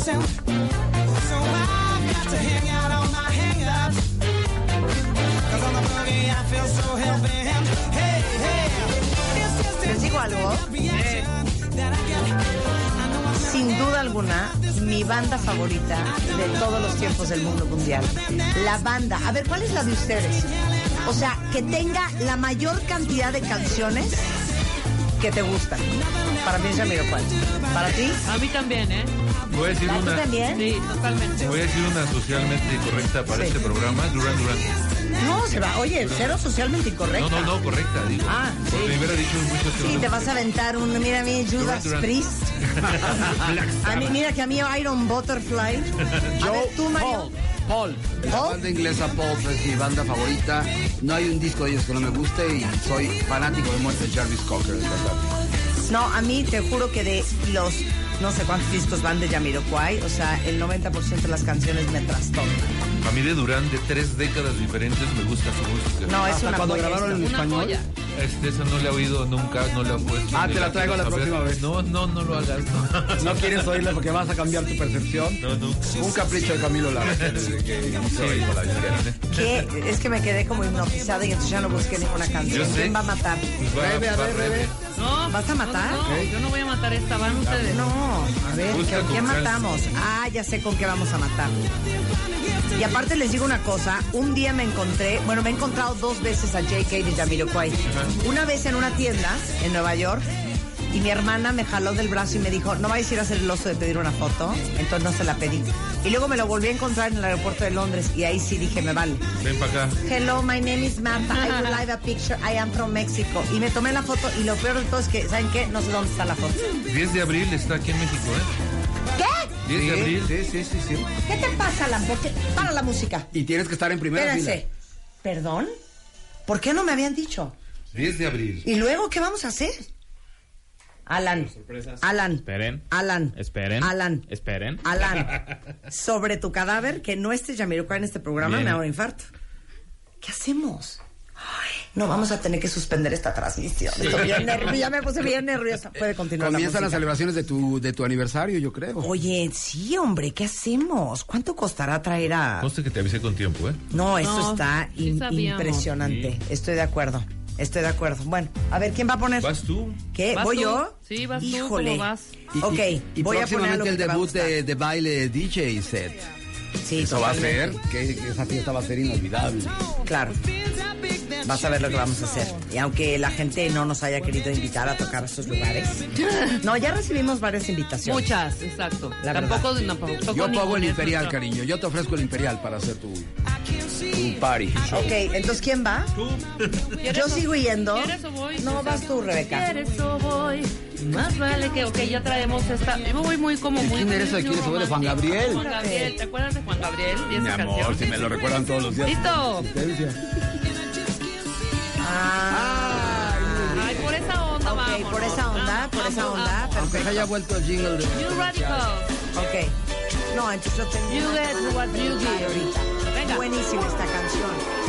Les digo algo. Sin duda alguna, mi banda favorita de todos los tiempos del mundo mundial. La banda. A ver, ¿cuál es la de ustedes? O sea, que tenga la mayor cantidad de canciones que te gustan. Para mí es Jamiroquai. ¿Para ti? A mí también, ¿eh? Voy a decir ¿A ti una. también? Sí, totalmente. Voy a decir una socialmente incorrecta para este programa, Duran Duran. No, se va. Oye, cero socialmente incorrecta. No, no, no, correcta, digo. Ah, sí. Me hubiera dicho Sí, te vas a aventar un, mira a mí, Judas. Priest. (laughs) A mí, mira que a mí Iron Butterfly. (laughs) A ver, tú, Mario. Paul. La banda inglesa Paul es mi banda favorita. No hay un disco de ellos que no me guste y soy fanático de muerte de Jarvis Cocker, es verdad. No, a mí te juro que de los no sé cuántos discos van de Jamiroquai, o sea, el 90% de las canciones me trastocan. A mí de Durán, de tres décadas diferentes, me gusta su música. No, es Hasta una cuando joya grabaron en Una español. joya. Este, esa no la he oído nunca, no la he puesto. Ah, te la traigo quiero la saber. próxima vez. No, no, no lo hagas. No, No quieres oírla porque vas a cambiar tu percepción. no, no. Un capricho de Camilo Lara. desde que inició ahí con la disquera. Que es que me quedé como hipnotizada y entonces ya no busqué ninguna canción. Yo sé. ¿Quién va a matar? Pues va- Rebe, a va ver, Rebe. Rebe. No, ¿Vas a matar? No, no, yo no voy a matar esta, van ustedes. No, a ver, ¿con calma. matamos? Ah, ya sé con qué vamos a matar. Y aparte les digo una cosa, un día me encontré, bueno, me he encontrado dos veces a JK de Jamiroquai. Una vez en una tienda en Nueva York y mi hermana me jaló del brazo y me dijo, no vais a ir a hacer el oso de pedir una foto, entonces no se la pedí. Y luego me lo volví a encontrar en el aeropuerto de Londres y ahí sí dije, me vale. Ven para acá. Hello, my name is Marta. I would like a picture. I am from Mexico. Y me tomé la foto y lo peor de todo es que, ¿saben qué? No sé dónde está la foto. 10 de abril está aquí en México, ¿eh? ¿Qué? 10 de abril. Sí, sí, sí, sí. ¿Qué te pasa, qué? Para la música. Y tienes que estar en primera Espérense. fila. ¿Perdón? ¿Por qué no me habían dicho? 10 de abril. ¿Y luego qué vamos a hacer? Alan. Alan. Esperen. Alan. Esperen. Alan. Esperen. Alan. (laughs) Sobre tu cadáver, que no esté Jamiroquai en este programa, Bien. me da un infarto. ¿Qué hacemos? Ay, no, vamos a tener que suspender esta transmisión. Estoy bien nerviosa, ya me puse bien nerviosa. Puede continuar la Comienzan las celebraciones de tu, de tu aniversario, yo creo. Oye, sí, hombre, ¿qué hacemos? ¿Cuánto costará traer a...? Conste que te avisé con tiempo, ¿eh? No, eso No, está sí impresionante. Estoy de acuerdo. Estoy de acuerdo. Bueno, a ver, ¿quién va a poner? ¿Vas tú? ¿Qué? ¿Vas ¿Voy tú? yo? Sí, vas tú, Híjole. ¿cómo vas? Y, ok, y- y voy a poner el que te va a debut de, de baile DJ set. Sí, Eso va a ser, totalmente. que, que esa fiesta va a ser inolvidable. Claro. Vas a ver lo que vamos a hacer. Y aunque la gente no nos haya querido invitar a tocar a estos lugares. (laughs) No, ya recibimos varias invitaciones. Muchas, exacto. La tampoco, tampoco Yo pago el imperial, cariño. Yo te ofrezco el imperial para hacer tu, tu party. Ok, entonces ¿quién va? ¿Quieres Yo sigo yendo. ¿Quieres o voy? No, vas tú, Rebeca. ¿Quieres o voy? Más vale que, ok, ya traemos esta. Yo voy muy como ¿De muy. quién eres? ¿De quién Juan Gabriel? Juan Gabriel, ¿te acuerdas de Juan Gabriel? Y Mi esa amor, canción? si me lo recuerdan todos los días. Listo. Ah, Ay, por esa onda ok, vamos. por esa onda, por esa onda. Aunque se haya vuelto el jingle de... New Radicals. Ok. No, entonces yo tengo You get what you give. ahorita. Venga. Buenísima esta canción.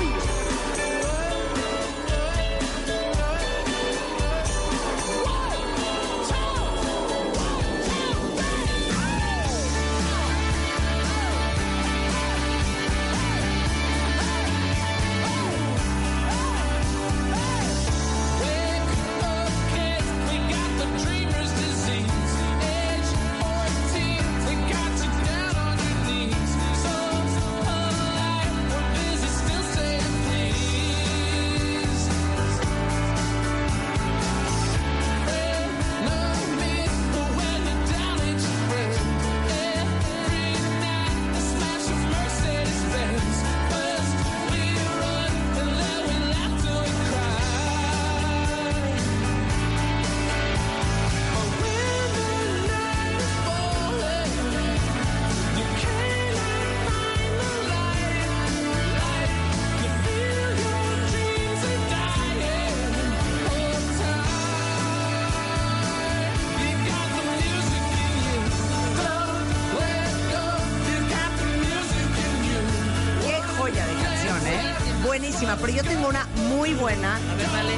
Buena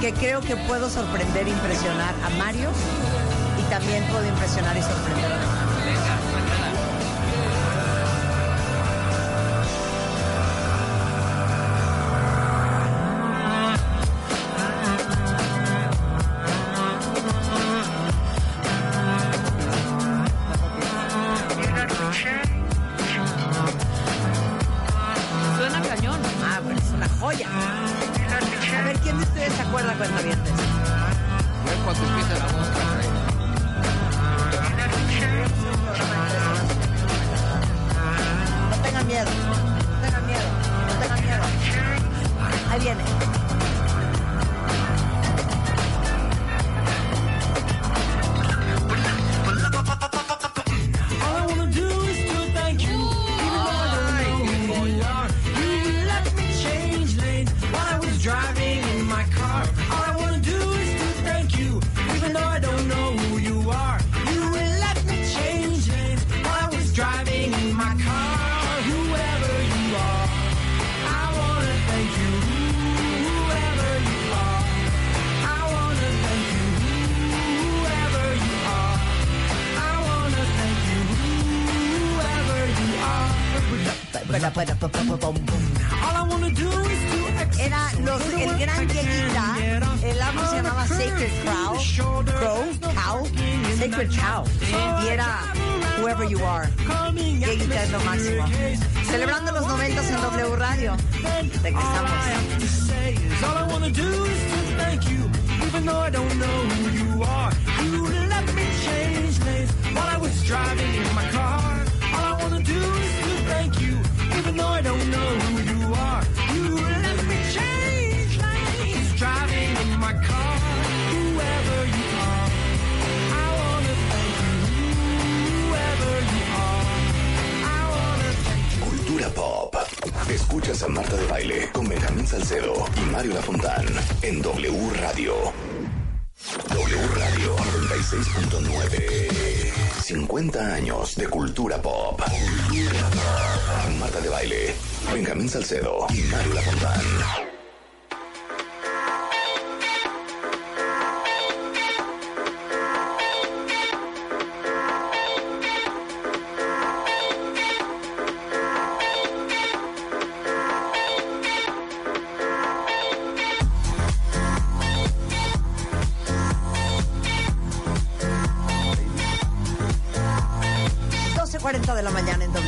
que creo que puedo sorprender e impresionar a Mario y también puedo impresionar y sorprender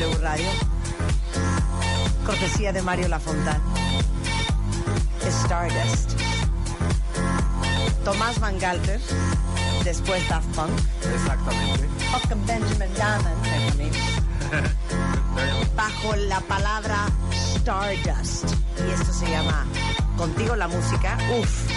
W Radio. Cortesía de Mario Lafontán. Stardust. Tomás Van Galter. Después Daft Punk. Exactamente. Fucking Benjamin Diamond. (laughs) Bajo la palabra Stardust. Y esto se llama Contigo la música. Uf.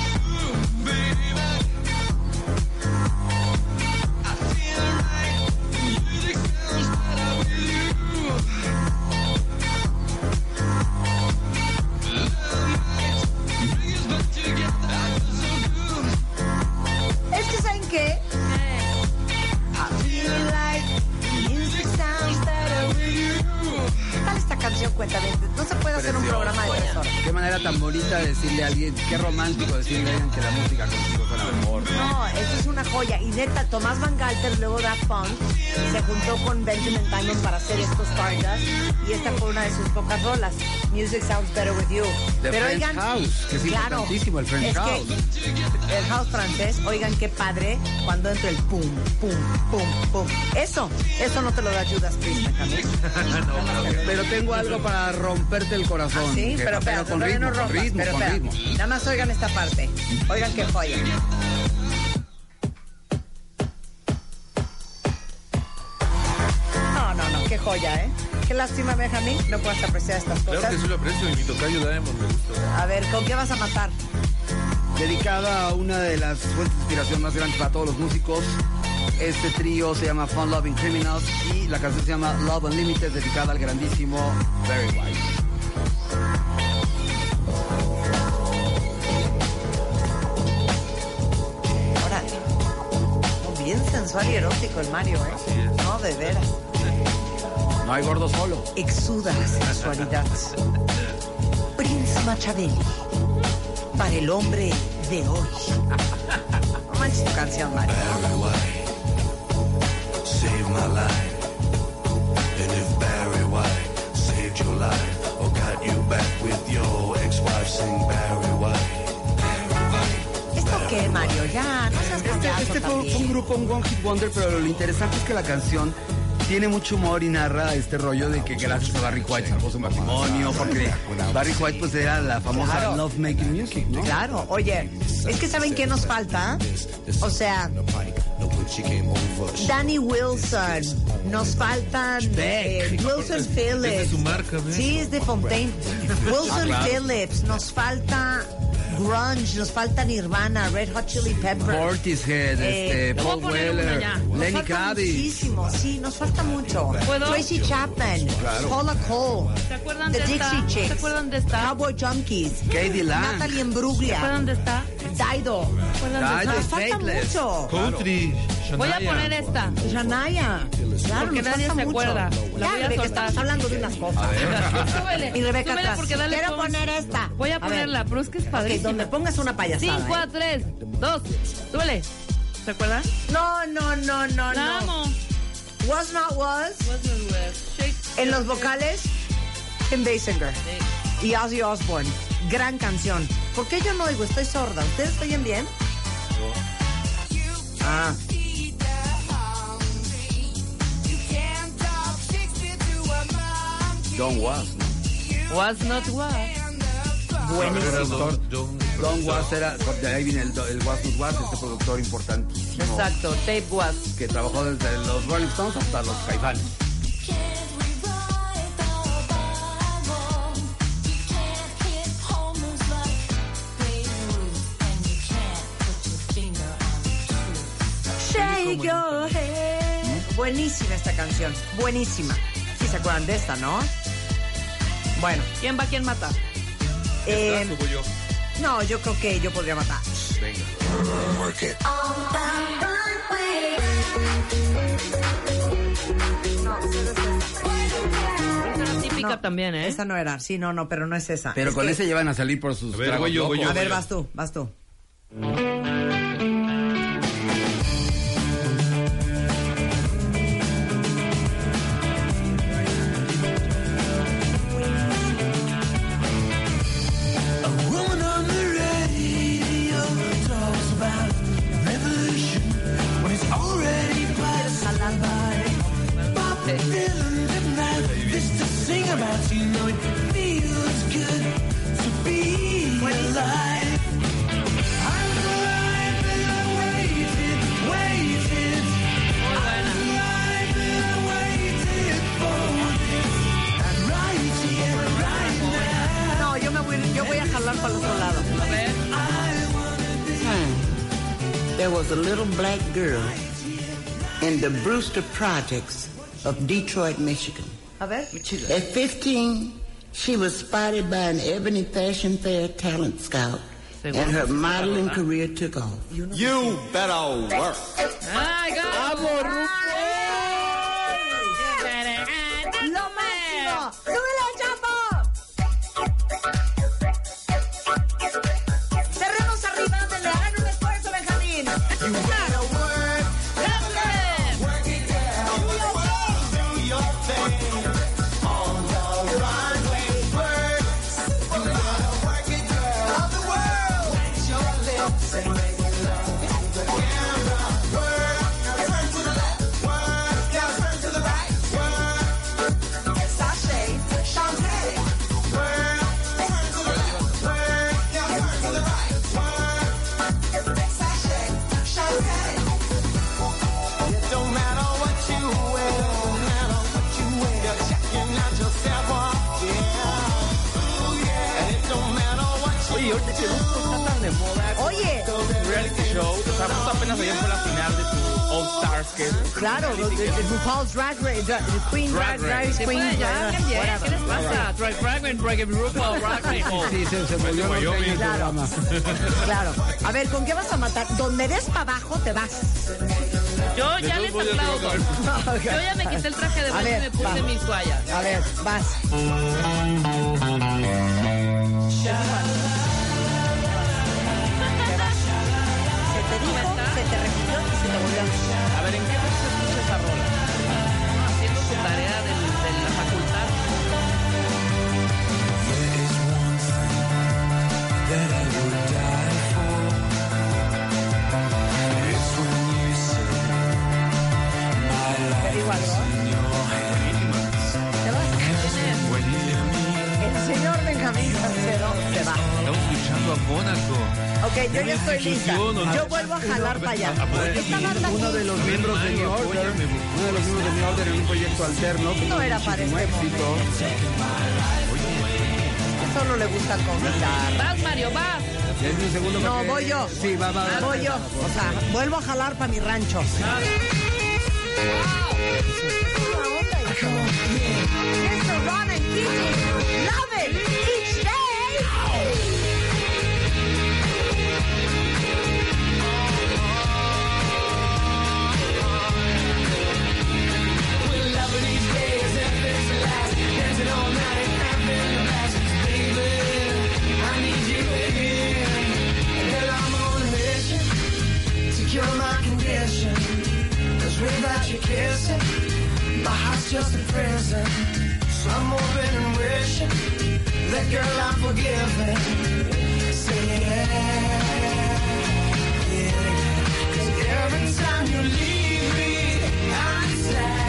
Romántico decirle que la música contigo suena mejor. No, esto es una joya. Y neta, Tomás Van Galter, luego Daft Punk, se juntó con Benjamin Diamond para hacer estos Stardust. Y esta fue una de sus pocas rolas. Music Sounds Better With You. The French House, que es importantísimo, el French es que House. El house francés, oigan qué padre cuando entra el pum, pum, pum, pum. Eso, eso no te lo da Priest, Benjamín. (laughs) Pero tengo algo para romperte el corazón. Ah, Sí, pero espérate, con ritmo, no con rompas, ritmo, pero con ritmo. Nada más oigan esta parte. Oigan qué joya. No, no, no, qué joya, ¿eh? Qué lástima, Benjamín, no puedas apreciar estas Claro cosas. que sí lo aprecio y mi tocayo me gustó. A ver, ¿con qué vas a matar? Dedicada a una de las fuentes de inspiración más grandes para todos los músicos. Este trío se llama Fun Loving Criminals y la canción se llama Love Unlimited, dedicada al grandísimo Barry White. Bien sensual y erótico el Mario, ¿eh? No, de veras. No hay gordo solo. Exuda sensualidad. (laughs) Prince Machiavelli. Para el hombre de hoy. No manches tu canción, Mario. Barry White saved my life. And if Barry White saved your life or got you back with your ex-wife, sing Barry White. ¿Esto qué, Mario? Ya, no seas Este, este fue un grupo, un One Hit Wonder, pero lo interesante es que la canción tiene mucho humor y narra este rollo de que gracias a Barry White salvó su matrimonio, porque Barry White pues era la famosa Claro. love making music, ¿no? Claro, oye, es que ¿saben qué nos falta? O sea, Danny Wilson, nos faltan eh, Wilson Es Phillips. de su marca, ¿ves? Sí, es de Fontaine. Wilson Ah, claro. Phillips, nos falta grunge, nos falta Nirvana, Red Hot Chili Peppers. Portishead, Eh, este, Paul Weller, Lenny Kravitz. muchísimo, sí, nos falta mucho. ¿Puedo? Tracy Chapman, Claro. Paula Cole, ¿Se acuerdan The de Dixie esta? Chicks, ¿Se acuerdan de esta? Cowboy Junkies, Katie Lang. Natalie ¿Se Imbruglia, acuerdan de esta? Dido. ¿Se acuerdan de Dido esta? Nos falta mucho. Country, Voy a poner esta. Shania. Claro, Porque nadie se mucho. acuerda. La Ya, voy a Rebeca, soltar. estamos hablando de unas cosas. (laughs) Súbele. Y Rebeca Súbele atrás. porque dale Quiero pon- poner esta. Voy a ponerla, pero es que es padrísima. donde pongas una payasada. 5, ¿eh? 3, 2, súbele. ¿Se acuerdan? No, no, no, no, La no. amo. Was not was. The word? Shake. En los vocales, Kim Basinger y Ozzy Osbourne. Gran canción. ¿Por qué yo no oigo? Estoy sorda. ¿Ustedes oyen bien? Ah. Don Was, ¿no? Was not was. Era Buenísimo. Don- Was era, de ahí viene el, el Was Not Was, este productor importantísimo. Exacto, tape was. Que trabajó desde los Rolling Stones hasta los Caifanes. Shake your head. Buenísima esta canción. Buenísima. Sí se acuerdan de esta, ¿no? Bueno. ¿Quién va, quién mata? eh, yo. no, yo creo que yo podría matar. Esa era típica No, también, ¿eh? Esa no era. Sí, no, no, pero no es esa. Pero Es con que- ese llevan a salir por sus A ver, tragos voy yo, voy locos. yo. A ver, vas tú, vas tú. The Brewster Projects of Detroit, Michigan. A ver. At 15, she was spotted by an Ebony Fashion Fair talent scout, and her modeling career took off. You better work. ¡Ay, go! ¡Lo máximo! Reality show. O sea, justo apenas ayer fue la final de tu All Stars. Que Claro, RuPaul's Drag Race, Queen Drag Race, Queen Drag- whatever. ¿Qué les pasa? Drag Drag Drag RuPaul, Drag Race. Sí, se, Claro. programa. (laughs) Claro. A ver, ¿con qué vas a matar? Donde des para abajo, te vas. Yo ya les aplaudo. (laughs) Yo ya me quité el traje de baño y me puse mis toallas. A ver, vas. Yo ya estoy lista. Yo vuelvo a jalar para allá. Esta banda Uno de los miembros de New Order, uno de los miembros de New Order en un proyecto alterno. que No era para este éxito. solo le gusta convidar. Vas, Mario, vas. Segundo No, porque- voy yo. Sí, va, va. va. Voy yo. O sea, vuelvo a jalar para mi rancho. Kissing, my heart's just a prison. So I'm hoping and wishing that girl I'm forgiven. Say yeah, yeah. every time you leave me, I'm sad.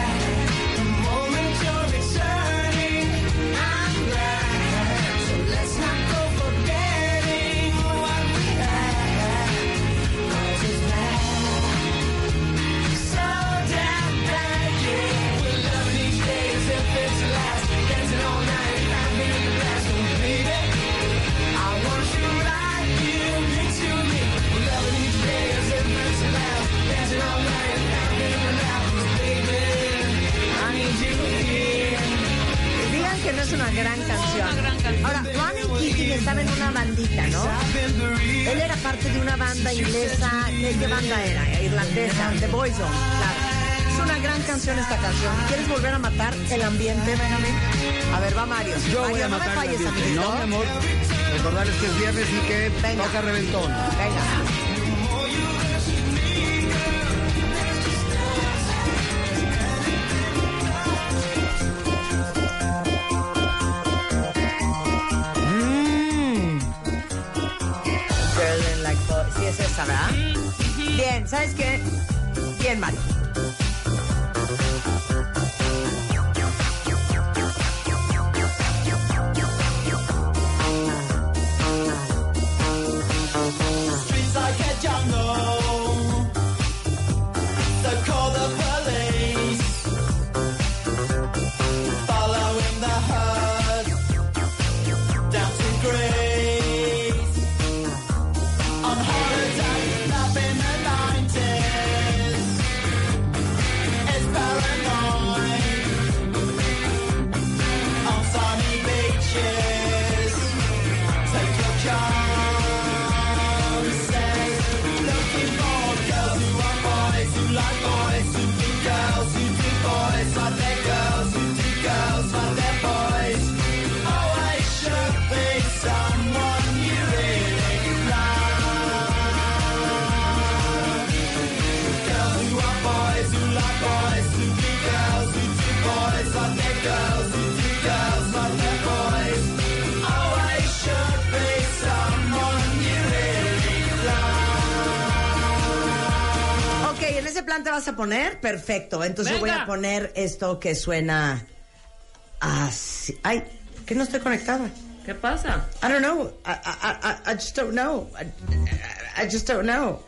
Digan que no es una gran canción. Ahora, Ron and Keating estaban en una bandita, ¿no? Él era parte de una banda inglesa. ¿Qué, qué banda era? Irlandesa, The Boyzone, claro. Es una gran canción esta canción. ¿Quieres volver a matar el ambiente, Benjamín? A ver, va Mario. Yo Mario, voy a no me matar falles, el ambiente. No, mi amor. Recordarles que es viernes y que Venga. toca reventón. Venga. ¿Sabes qué? Bien, Mario. Ok, en ese plan te vas a poner. Perfecto. Entonces voy a poner esto que suena así. Ay, que no estoy conectada. ¿Qué pasa? I don't know. I, I, I, I just don't know. I, I just don't know.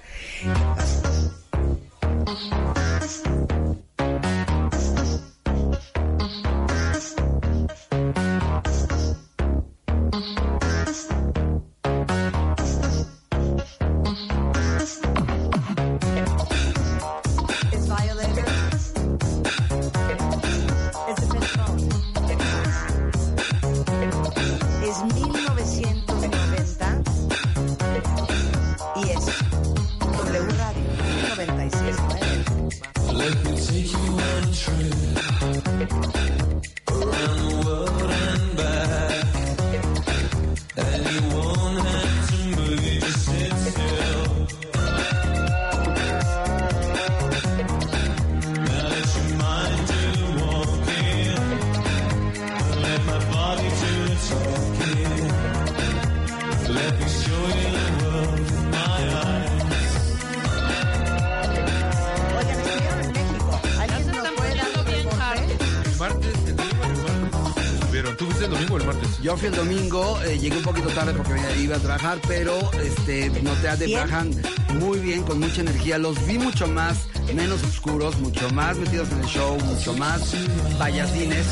A trabajar, pero este, noté Bien. trabajan muy bien, con mucha energía. Los vi mucho más, menos oscuros, mucho más metidos en el show, mucho más payasines.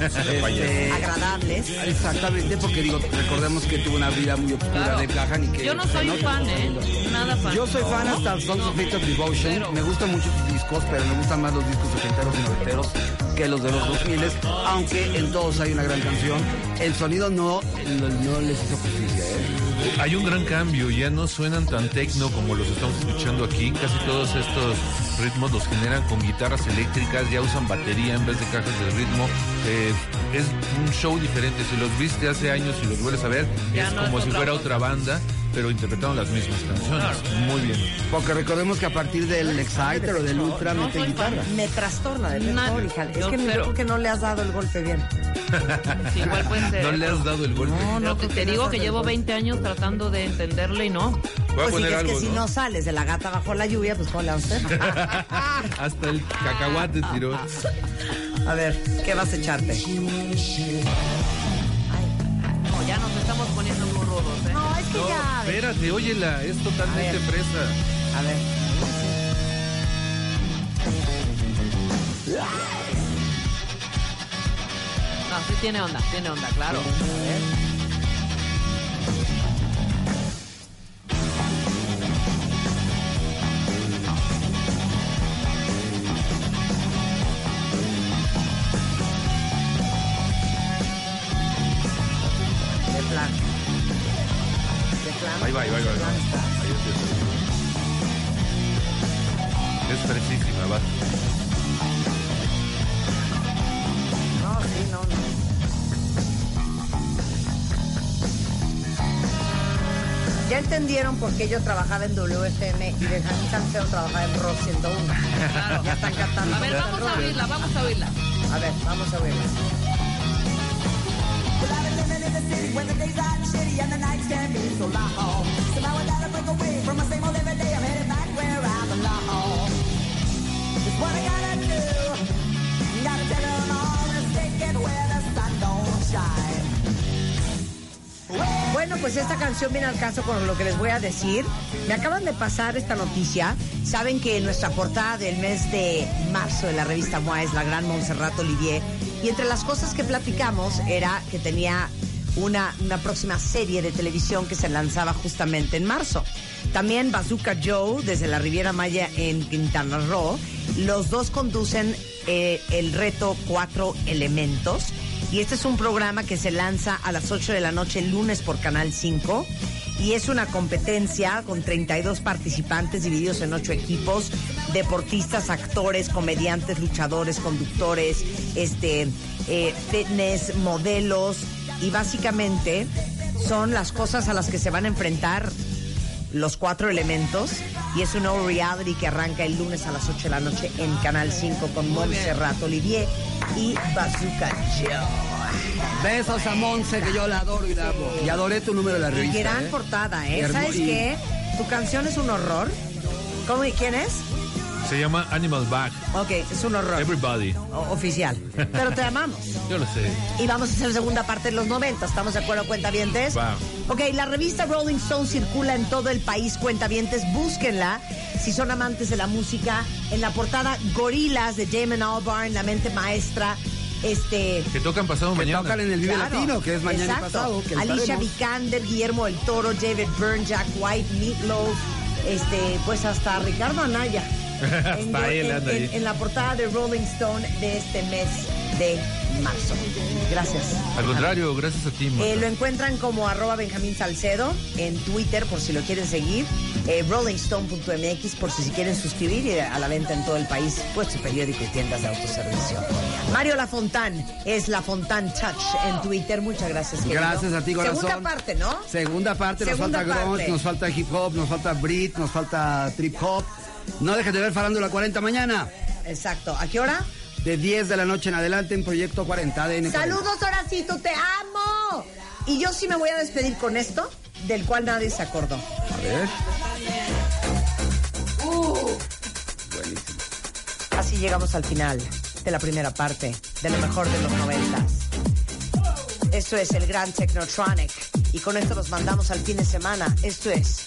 Este, Agradables. Exactamente, porque digo, recordemos que tuvo una vida muy oscura Claro. de Gahan y que Yo no soy nota fan, que ¿eh? Nada fan. Yo soy fan hasta Songs of Hate of Devotion. Me gustan mucho sus discos, pero me gustan más los discos ochenteros y noventeros que los de los 2000, aunque en todos hay una gran canción. El sonido no, no, no les hizo. Hay un gran cambio, ya no suenan tan tecno como los estamos escuchando aquí. Casi todos estos ritmos los generan con guitarras eléctricas, ya usan batería en vez de cajas de ritmo. Eh, es un show diferente. Si los viste hace años y los vuelves a ver, Ya es no como es si fuera otra banda, pero interpretaron las mismas canciones. Muy bien. Porque recordemos que a partir del Exciter o del Ultra No meten guitarra. Me trastorna de mejor, hija. Es que creo que no le has dado el golpe bien. (laughs) Sí, igual puede ser. No le has dado el golpe. No, no, te, digo que llevo golpe. 20 años tratando de entenderle y no. Voy a Pues poner es algo. que si ¿no? sales de la gata bajo la lluvia, pues ¿cómo le vas a hacer? (laughs) Hasta el cacahuate tiró. A ver, ¿qué vas a echarte? No, ya nos estamos poniendo muy rudos, ¿eh? No, es que No, ya. espérate, óyela, es totalmente A ver. fresa. A ver. Tiene onda, tiene onda, claro. Qué yo trabajaba en WFM y Benjamín Salcedo trabajaba en Rock 101. Claro. Ya están cantando. A ver, vamos a oírla, vamos a oírla. A ver, vamos a oírla. Pues esta canción viene al caso con lo que les voy a decir. Me acaban de pasar esta noticia. Saben que nuestra portada del mes de marzo de la revista MOA es la gran Montserrat Olivier. Y entre las cosas que platicamos era que tenía una, una próxima serie de televisión que se lanzaba justamente en marzo. También Bazooka Joe, desde la Riviera Maya en Quintana Roo. Los dos conducen eh, el reto Cuatro Elementos. Y este es un programa que se lanza a las 8 de la noche el lunes por Canal 5. Y es una competencia con 32 participantes divididos en 8 equipos, deportistas, actores, comediantes, luchadores, conductores, este, eh, fitness, modelos. Y básicamente son las cosas a las que se van a enfrentar los cuatro elementos y es un nuevo reality que arranca el lunes a las 8 de la noche en Canal 5 con Montserrat Olivier y Bazooka Joe. Besos a Monse, que yo la adoro y la amo. Y adoré tu número de la Y revista. gran ¿eh? portada, ¿eh? ¿Sabes y- qué? Tu canción es un horror. ¿Cómo y quién es? Se llama Animal Bag. Ok, es un horror. Everybody. O- oficial. Pero te amamos. (laughs) Yo lo sé. Y vamos a hacer segunda parte de los 90. ¿Estamos de acuerdo, cuentavientes? Va. Ok, la revista Rolling Stone circula en todo el país, cuentavientes. Búsquenla si son amantes de la música. En la portada, Gorilas de Damon Albarn, La Mente Maestra. Este. Que tocan pasado mañana. tocan en el Vive Claro, Latino, que es mañana y exacto. pasado. Que Alicia. Vikander, Guillermo del Toro, David Byrne, Jack White, Meatloaf, este, pues hasta Ricardo Anaya. (laughs) en, en- anda en- ahí. en la portada de Rolling Stone de este mes de marzo. Gracias. Al contrario, gracias a ti. Eh, lo encuentran como arroba Benjamín Salcedo en Twitter por si lo quieren seguir, eh, rollingstone.mx por si se quieren suscribir y a la venta en todo el país, pues su periódico y tiendas de autoservicio. Mario Lafontán es Lafontán Touch en Twitter. Muchas gracias. querido. Gracias a ti, corazón. Segunda parte, ¿no? Segunda parte, Segunda nos falta grunge, nos falta hip hop, nos falta Brit, nos falta trip hop. No dejes de ver Farándula 40 mañana. Exacto. ¿A qué hora? De 10 de la noche en adelante en Proyecto 40 ADN. 40. Saludos, Horacito, te amo. Y yo sí me voy a despedir con esto, del cual nadie se acordó. A ver. Buenísimo. Así llegamos al final de la primera parte de lo mejor de los noventas. Esto es el Gran Technotronic. Y con esto los mandamos al fin de semana. Esto es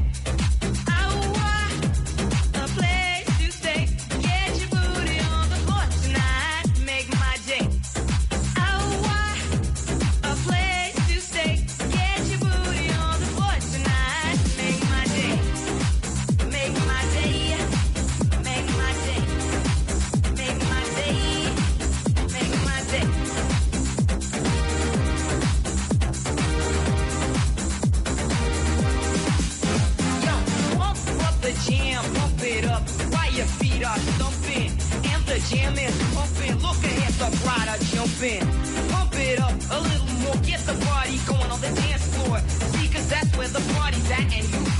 And the jam is pumping. Look ahead, the crowd are jumping. Pump it up a little more, get the party going on the dance floor. See, cause that's where the party's at, and you